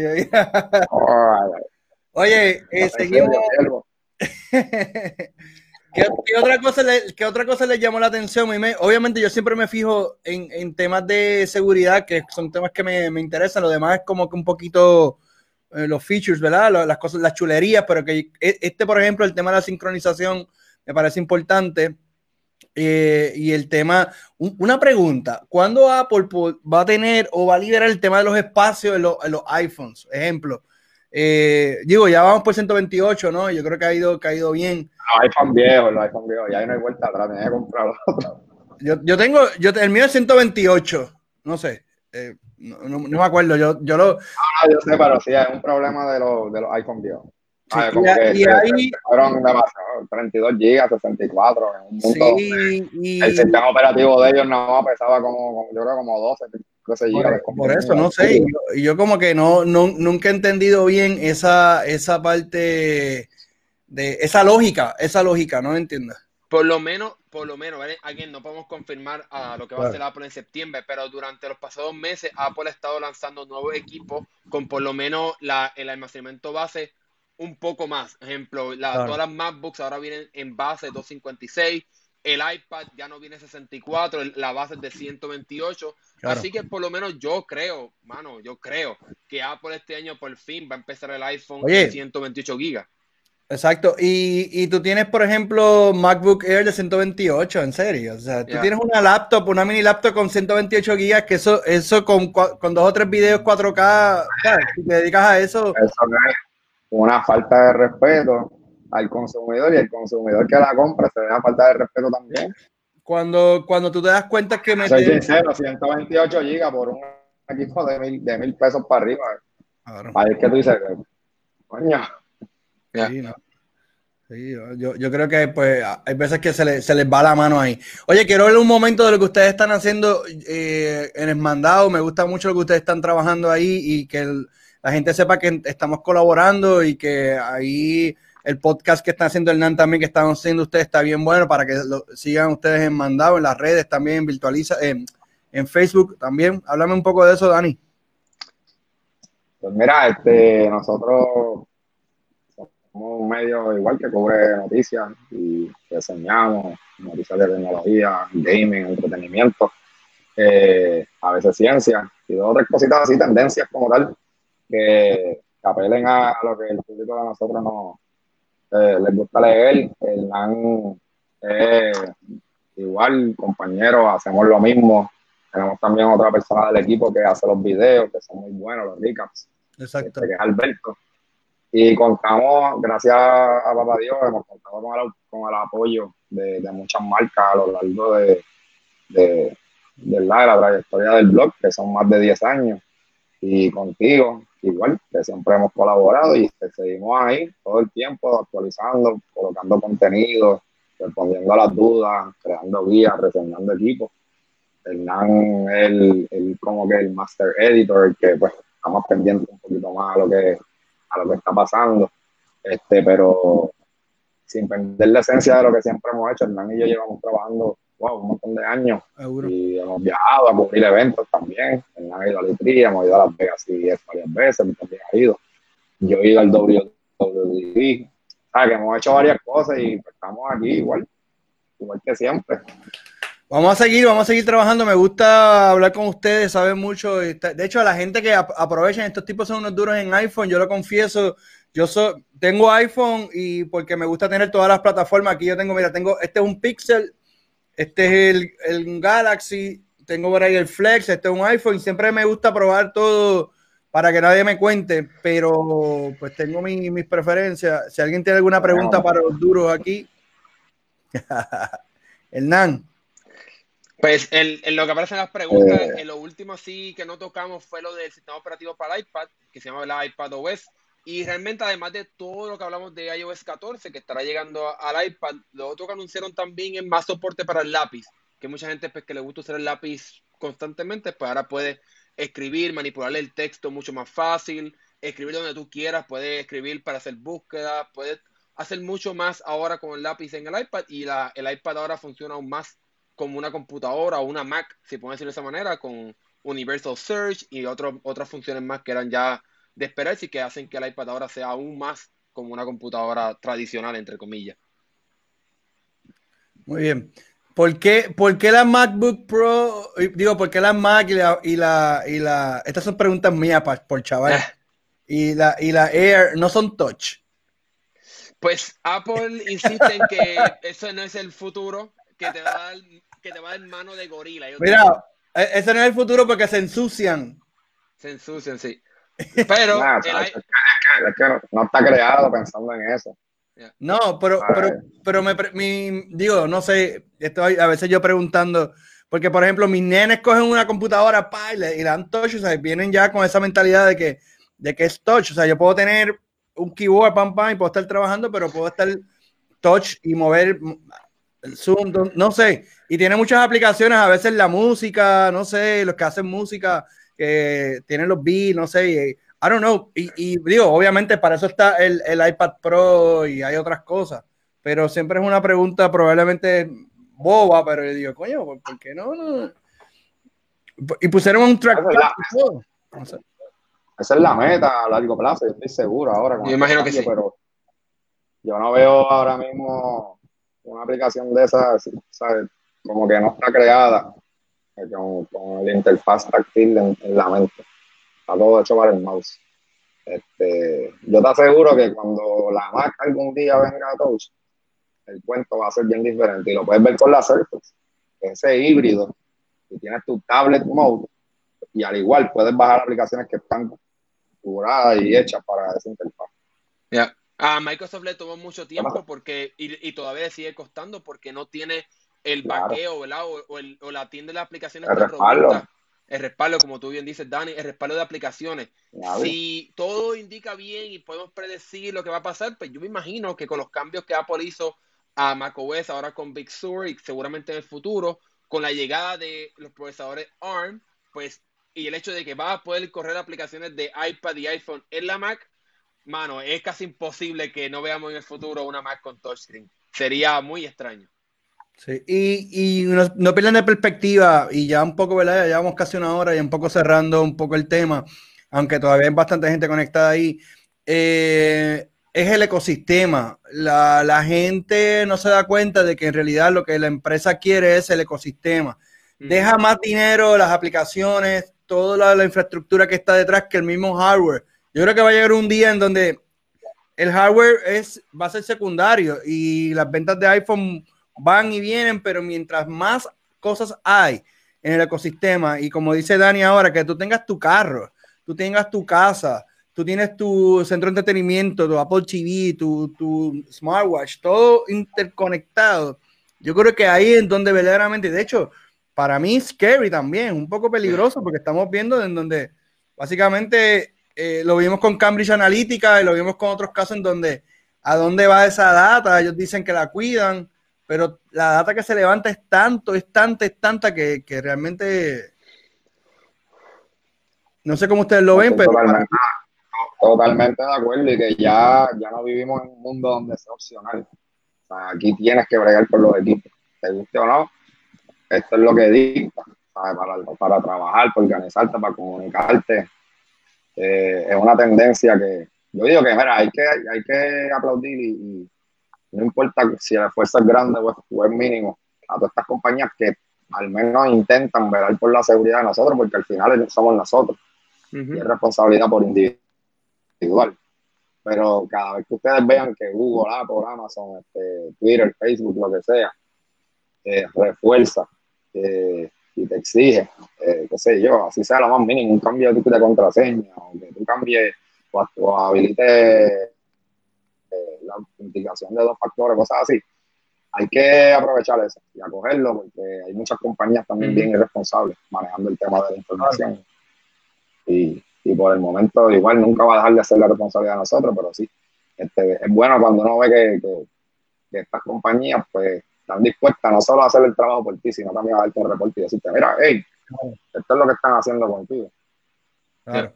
Oye, eh, seguimos. ¿Qué, otra cosa le, ¿Qué otra cosa le llamó la atención? obviamente yo siempre me fijo en, temas de seguridad, que son temas que me, interesan. Lo demás es como que un poquito eh, los features, ¿verdad? Las cosas, las chulerías, pero que e, este, por ejemplo, el tema de la sincronización me parece importante. Eh, y el tema, una pregunta, ¿cuándo Apple va a tener o va a liberar el tema de los espacios en, los, iPhones? Ejemplo, eh, digo, ya vamos por 128, ¿no? Yo creo que ha ido, que ha ido bien. Los iPhone viejos, los iPhone viejos, ya no hay vuelta atrás, tenía que comprar otro. Yo, yo tengo, yo, el mío es 128, no sé, eh, no, no, me acuerdo, yo, yo lo... Ah, yo sé, pero sí, hay un problema de, los, de los iPhone viejos. Ah, y, ahí, fueron 32 gigas, 64, en un punto, sí, el sistema operativo de ellos no pesaba como, yo creo como 12, 13 gigas. Por, eso, no sé, y yo, como que no, no, nunca he entendido bien esa, esa parte de esa lógica, esa lógica, no entiendo. Por lo menos, por lo menos, alguien no podemos confirmar a lo que va a hacer Apple en septiembre, pero durante los pasados meses Apple ha estado lanzando nuevos equipos con por lo menos la, el almacenamiento base un poco más. Ejemplo, todas las MacBooks ahora vienen en base 256, el iPad ya no viene 64, la base es de 128. Así que por lo menos yo creo, mano, yo creo que Apple este año por fin va a empezar el iPhone de 128 gigas. Exacto. Y, y, tú tienes, por ejemplo, MacBook Air de 128, en serio. O sea, tú tienes una laptop, una mini laptop con 128 gigas, que eso, eso con, con dos o tres videos 4K, si te dedicas a eso. Eso es una falta de respeto al consumidor y el consumidor que la compra se ve una falta de respeto también. Cuando, cuando tú te das cuenta que me. Soy sincero, 128 gigas por un equipo de mil, de mil pesos para arriba. Ahí es que tú dices, coño yo, creo que pues hay veces que se, se, les va la mano ahí. Oye, quiero ver un momento de lo que ustedes están haciendo eh, en el mandado. Me gusta mucho lo que ustedes están trabajando ahí y que la gente sepa que estamos colaborando y que ahí el podcast que están haciendo Hernán también, que están haciendo ustedes, está bien bueno para que lo sigan ustedes en mandado, en las redes también, virtualiza, en, en Facebook también. Háblame un poco de eso, Dani. Pues mira, este, nosotros somos un medio igual que cubre noticias y enseñamos noticias de tecnología, gaming, entretenimiento, eh, a veces ciencia y otras cositas así, tendencias como tal, que, apelen a, lo que el público de nosotros nos eh, les gusta leer. El NAN igual, compañeros, hacemos lo mismo. Tenemos también otra persona del equipo que hace los videos, que son muy buenos, los recaps. Exacto. Este, que es Alberto. Y contamos, gracias a Papá Dios, hemos contado con el, con el apoyo de, de, muchas marcas a lo largo de, de, de, la, trayectoria del blog, que son más de 10 años. Y contigo, igual, que siempre hemos colaborado y seguimos ahí todo el tiempo actualizando, colocando contenido, respondiendo a las dudas, creando guías, reseñando equipos. Hernán es el, el, como que el master editor, que pues estamos pendientes un poquito más a lo que a lo que está pasando. Este, pero sin perder la esencia de lo que siempre hemos hecho, Hernán y yo llevamos trabajando wow, un montón de años. Y hemos viajado a cubrir eventos también. En la ido a Litría, hemos ido a Las Vegas y varias veces, también he ido. Yo he ido al WWE. O que hemos hecho varias cosas y pues, estamos aquí igual, igual que siempre. Vamos a seguir, vamos a seguir trabajando. Me gusta hablar con ustedes, saben mucho. De hecho, a la gente que aprovechen, estos tipos son unos duros en iPhone, yo lo confieso. Yo tengo iPhone y porque me gusta tener todas las plataformas. Aquí yo tengo, mira, tengo, este es un Pixel, este es el, el Galaxy, tengo por ahí el Flex, este es un iPhone y siempre me gusta probar todo para que nadie me cuente, pero pues tengo mis preferencias. Si alguien tiene alguna pregunta para los duros aquí, Hernán. Pues en, lo que aparecen las preguntas, eh. en lo último sí que no tocamos fue lo del sistema operativo para iPad, que se llama el iPad OS. Y realmente, además de todo lo que hablamos de iOS 14, que estará llegando al iPad, lo otro que anunciaron también es más soporte para el lápiz, que mucha gente pues, que le gusta usar el lápiz constantemente, pues ahora puede escribir, manipular el texto mucho más fácil, escribir donde tú quieras, puedes escribir para hacer búsqueda, puedes hacer mucho más ahora con el lápiz en el iPad y la, el iPad ahora funciona aún más como una computadora o una Mac, si pueden decirlo de esa manera, con Universal Search y otras funciones más que eran ya de esperar y que hacen que el iPad ahora sea aún más como una computadora tradicional, entre comillas. Muy bien. ¿Por qué, ¿Por qué, la MacBook Pro, digo, por qué la Mac y la, y la, y la estas son preguntas mías por chaval, ah. y, la, y la Air no son touch? Pues Apple insiste en que eso no es el futuro, que te va a dar, que te va a dar mano de gorila. Mira, e, ese no es el futuro porque se ensucian. Se ensucian, sí. Pero no, está creado pensando en eso. No, pero, pero, pero me, digo, no sé, estoy a veces yo preguntando, porque por ejemplo, mis nenes cogen una computadora pa, y, le, dan touch, o sea, vienen ya con esa mentalidad de que, de que es touch, o sea, yo puedo tener un keyboard, pam, pam, y puedo estar trabajando, pero puedo estar touch y mover el Zoom, no sé, y tiene muchas aplicaciones, a veces la música, no sé, los que hacen música, que tienen los beats, no sé, y, I don't know. Y, digo, obviamente para eso está el, iPad Pro y hay otras cosas, pero siempre es una pregunta probablemente boba, pero yo digo, coño, ¿por qué no? Y pusieron un track. Esa es la meta a largo plazo, yo estoy seguro ahora. Yo imagino que sí. Pero yo no veo ahora mismo una aplicación de esas, ¿sabes? Como que no está creada con, con el interfaz táctil en, la mente. Está todo hecho para el mouse. Este, yo te aseguro que cuando la Mac algún día venga a Touch, el cuento va a ser bien diferente. Y lo puedes ver con la Surface, ese híbrido. Y tienes tu tablet mode, y al igual puedes bajar aplicaciones que están configuradas y hechas para esa interfaz. Ya. A Microsoft le tomó mucho tiempo porque y, y, todavía sigue costando porque no tiene el vaqueo, O, el, o, la tienda de las aplicaciones el respaldo. el respaldo, como tú bien dices, Dani, el respaldo de aplicaciones. Si todo indica bien y podemos predecir lo que va a pasar, pues yo me imagino que con los cambios que Apple hizo a macOS, ahora con Big Sur y seguramente en el futuro, con la llegada de los procesadores ARM, pues, y el hecho de que va a poder correr aplicaciones de iPad y iPhone en la Mac, mano, es casi imposible que no veamos en el futuro una Mac con touchscreen. Sería muy extraño. Sí, y, y no, no, pierdan de perspectiva, y ya un poco, ¿verdad? Ya llevamos casi una hora y un poco cerrando un poco el tema, aunque todavía hay bastante gente conectada ahí. Eh, es el ecosistema. La, la, gente no se da cuenta de que en realidad lo que la empresa quiere es el ecosistema. Deja más dinero, las aplicaciones, toda la, la, infraestructura que está detrás que el mismo hardware. Yo creo que va a llegar un día en donde el hardware es, va a ser secundario y las ventas de iPhone van y vienen, pero mientras más cosas hay en el ecosistema, y como dice Dani ahora, que tú tengas tu carro, tú tengas tu casa, tú tienes tu centro de entretenimiento, tu Apple TV, tu, tu smartwatch, todo interconectado. Yo creo que ahí es donde verdaderamente, de hecho, para mí es scary también, un poco peligroso, porque estamos viendo en donde básicamente eh, lo vimos con Cambridge Analytica y lo vimos con otros casos en donde a dónde va esa data, ellos dicen que la cuidan, pero la data que se levanta es tanto, es tanta, es tanta que, realmente no sé cómo ustedes lo ven, pero totalmente, de acuerdo y que ya, ya no vivimos en un mundo donde sea opcional. aquí tienes que bregar con los equipos, te guste o no, esto es lo que dicta, Para, para trabajar, para organizarte, para comunicarte. Eh, es una tendencia que yo digo que, mira, hay que, hay que aplaudir y, no importa si la fuerza es grande o es, mínimo, a todas estas compañías que al menos intentan velar por la seguridad de nosotros, porque al final somos nosotros. Y es responsabilidad por individual. Pero cada vez que ustedes vean que Google, Apple, Amazon, este, Twitter, Facebook, lo que sea, eh, refuerza eh, y te exige, eh, qué sé yo, así sea lo más mínimo, un cambio de, de contraseña, o que tú cambies o, habilites la autenticación de dos factores, cosas así. Hay que aprovechar eso y acogerlo porque hay muchas compañías también bien irresponsables manejando el tema de la información. Y, y por el momento igual nunca va a dejar de ser la responsabilidad de nosotros, pero sí, este, es bueno cuando uno ve que, que, estas compañías pues están dispuestas no solo a hacer el trabajo por ti, sino también a darte un reporte y decirte, mira, hey, esto es lo que están haciendo contigo. Claro.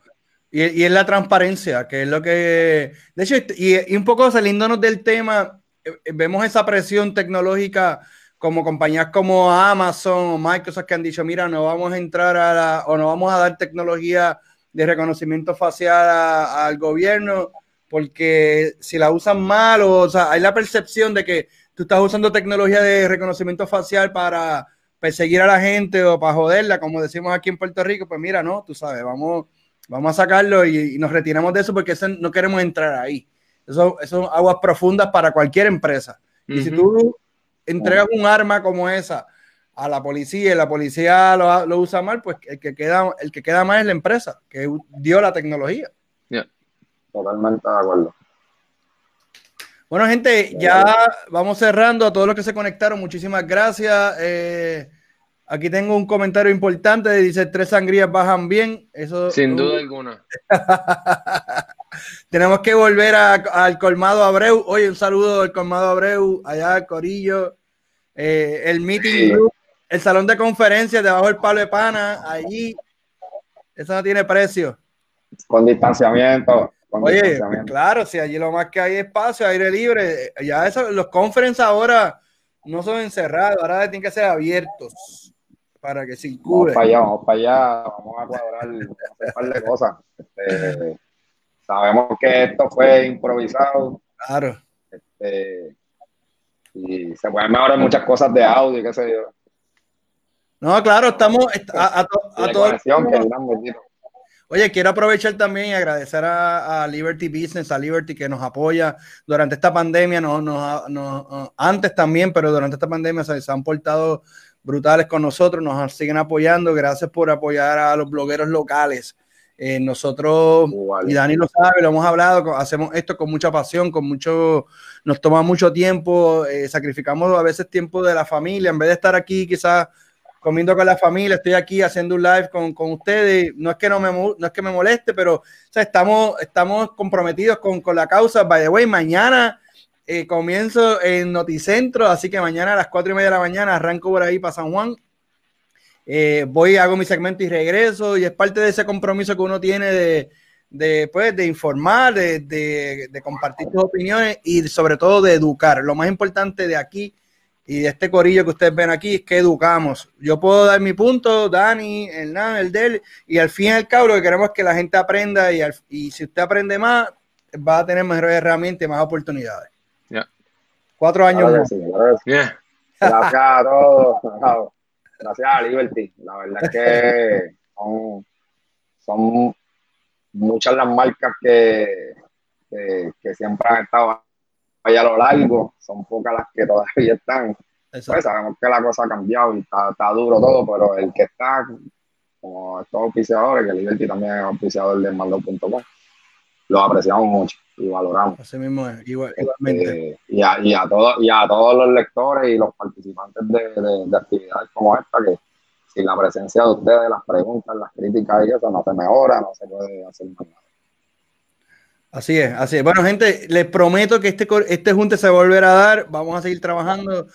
Y, es la transparencia, que es lo que, de hecho, y, un poco saliéndonos del tema, eh, vemos esa presión tecnológica como compañías como Amazon o Microsoft que han dicho, mira, no vamos a entrar a la, o no vamos a dar tecnología de reconocimiento facial al gobierno, porque si la usan mal, o, sea, hay la percepción de que tú estás usando tecnología de reconocimiento facial para perseguir a la gente o para joderla, como decimos aquí en Puerto Rico, pues mira, no, tú sabes, vamos, vamos a sacarlo y, nos retiramos de eso porque no queremos entrar ahí. Eso, son aguas profundas para cualquier empresa. Y si tú entregas un arma como esa a la policía y la policía lo, usa mal, pues el que, queda, el que queda mal es la empresa que dio la tecnología. Totalmente de acuerdo. Bueno, gente, ya vamos cerrando a todos los que se conectaron. Muchísimas gracias. Eh, aquí tengo un comentario importante. Dice, tres sangrías bajan bien. Eso, Sin duda alguna. Tenemos que volver al Colmado Abreu. Oye, un saludo al Colmado Abreu, allá Corillo. Eh, el meeting el salón de conferencias debajo del palo de pana, allí. Eso no tiene precio. Con distanciamiento. Oye, claro, si allí lo más que hay espacio, aire libre, ya eso, los conferencias ahora no son encerrados, ahora tienen que ser abiertos para que circule. Vamos para allá, vamos para allá, vamos a cuadrar un par de cosas. Este, sabemos que esto fue improvisado. Claro. Este, y se pueden mejorar muchas cosas de audio, qué sé yo. No, claro, estamos a, a, todos. Oye, quiero aprovechar también y agradecer a, Liberty Business, a Liberty que nos apoya durante esta pandemia, no, no, antes también, pero durante esta pandemia se, han portado brutales con nosotros, nos siguen apoyando. Gracias por apoyar a los blogueros locales. Eh, nosotros, y Dani lo sabe, lo hemos hablado, hacemos esto con mucha pasión, con mucho, nos toma mucho tiempo, eh, sacrificamos a veces tiempo de la familia, en vez de estar aquí quizás comiendo con la familia, estoy aquí haciendo un live con, con ustedes. No es que no me, no es que me moleste, pero estamos, estamos comprometidos con, con, la causa. By the way, mañana eh, comienzo en Noticentro, así que mañana a las cuatro y media de la mañana arranco por ahí para San Juan. Eh, voy, hago mi segmento y regreso, y es parte de ese compromiso que uno tiene de, de, pues, de informar, de, compartir tus opiniones y sobre todo de educar. Lo más importante de aquí y de este corillo que ustedes ven aquí es que educamos. Yo puedo dar mi punto, Dani, el el del, y al fin y al cabo lo que queremos es que la gente aprenda y, y si usted aprende más, va a tener mejores herramientas y más oportunidades. Ya. Cuatro años más. Gracias a todos. Gracias a Liberty. La verdad es que son, son muchas las marcas que, que, que siempre han estado a lo largo, son pocas las que todavía están. Pues sabemos que la cosa ha cambiado y está, está duro todo, pero el que está, como estos auspiciadores, que Liberty también es auspiciador de Mando.com, lo apreciamos mucho y valoramos. Así mismo es, igualmente. Este, y, a, y, a todos, y a todos los lectores y los participantes de, de, actividades como esta, que sin la presencia de ustedes, las preguntas, las críticas y eso, no se mejora, no se puede hacer nada. Así es, así es. Bueno, gente, les prometo que este, este junte se volverá a dar. Vamos a seguir trabajando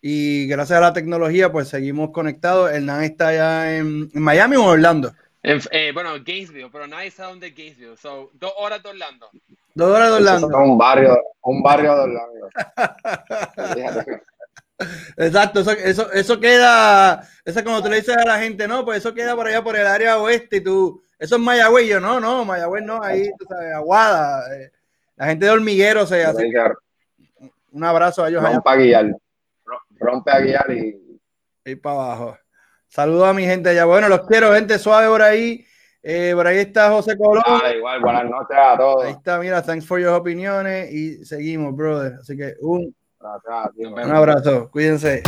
y gracias a la tecnología, pues seguimos conectados. El NAN está allá en, Miami o Orlando. Eh, bueno, Gainesville, pero nadie sabe dónde es Gainesville. So, dos horas de Orlando. Dos horas de Orlando. un barrio, un barrio de Orlando. Exacto, eso, eso, eso queda, eso como tú le dices a la gente, no, pues eso queda por allá por el área oeste y tú, eso es Mayagüez, yo no, no, Mayagüez no, ahí, tú sabes, Aguada, eh, la gente de Hormiguero se hace. Un abrazo a ellos. Rompe a guiar, rompe a guiar y... Y para abajo. Saludos a mi gente allá. Bueno, los quiero, gente suave por ahí. Eh, por ahí está José Colón. igual, buenas noches a todos. Ahí está, mira, thanks for your opiniones y seguimos, brother. Así que un, un abrazo, cuídense.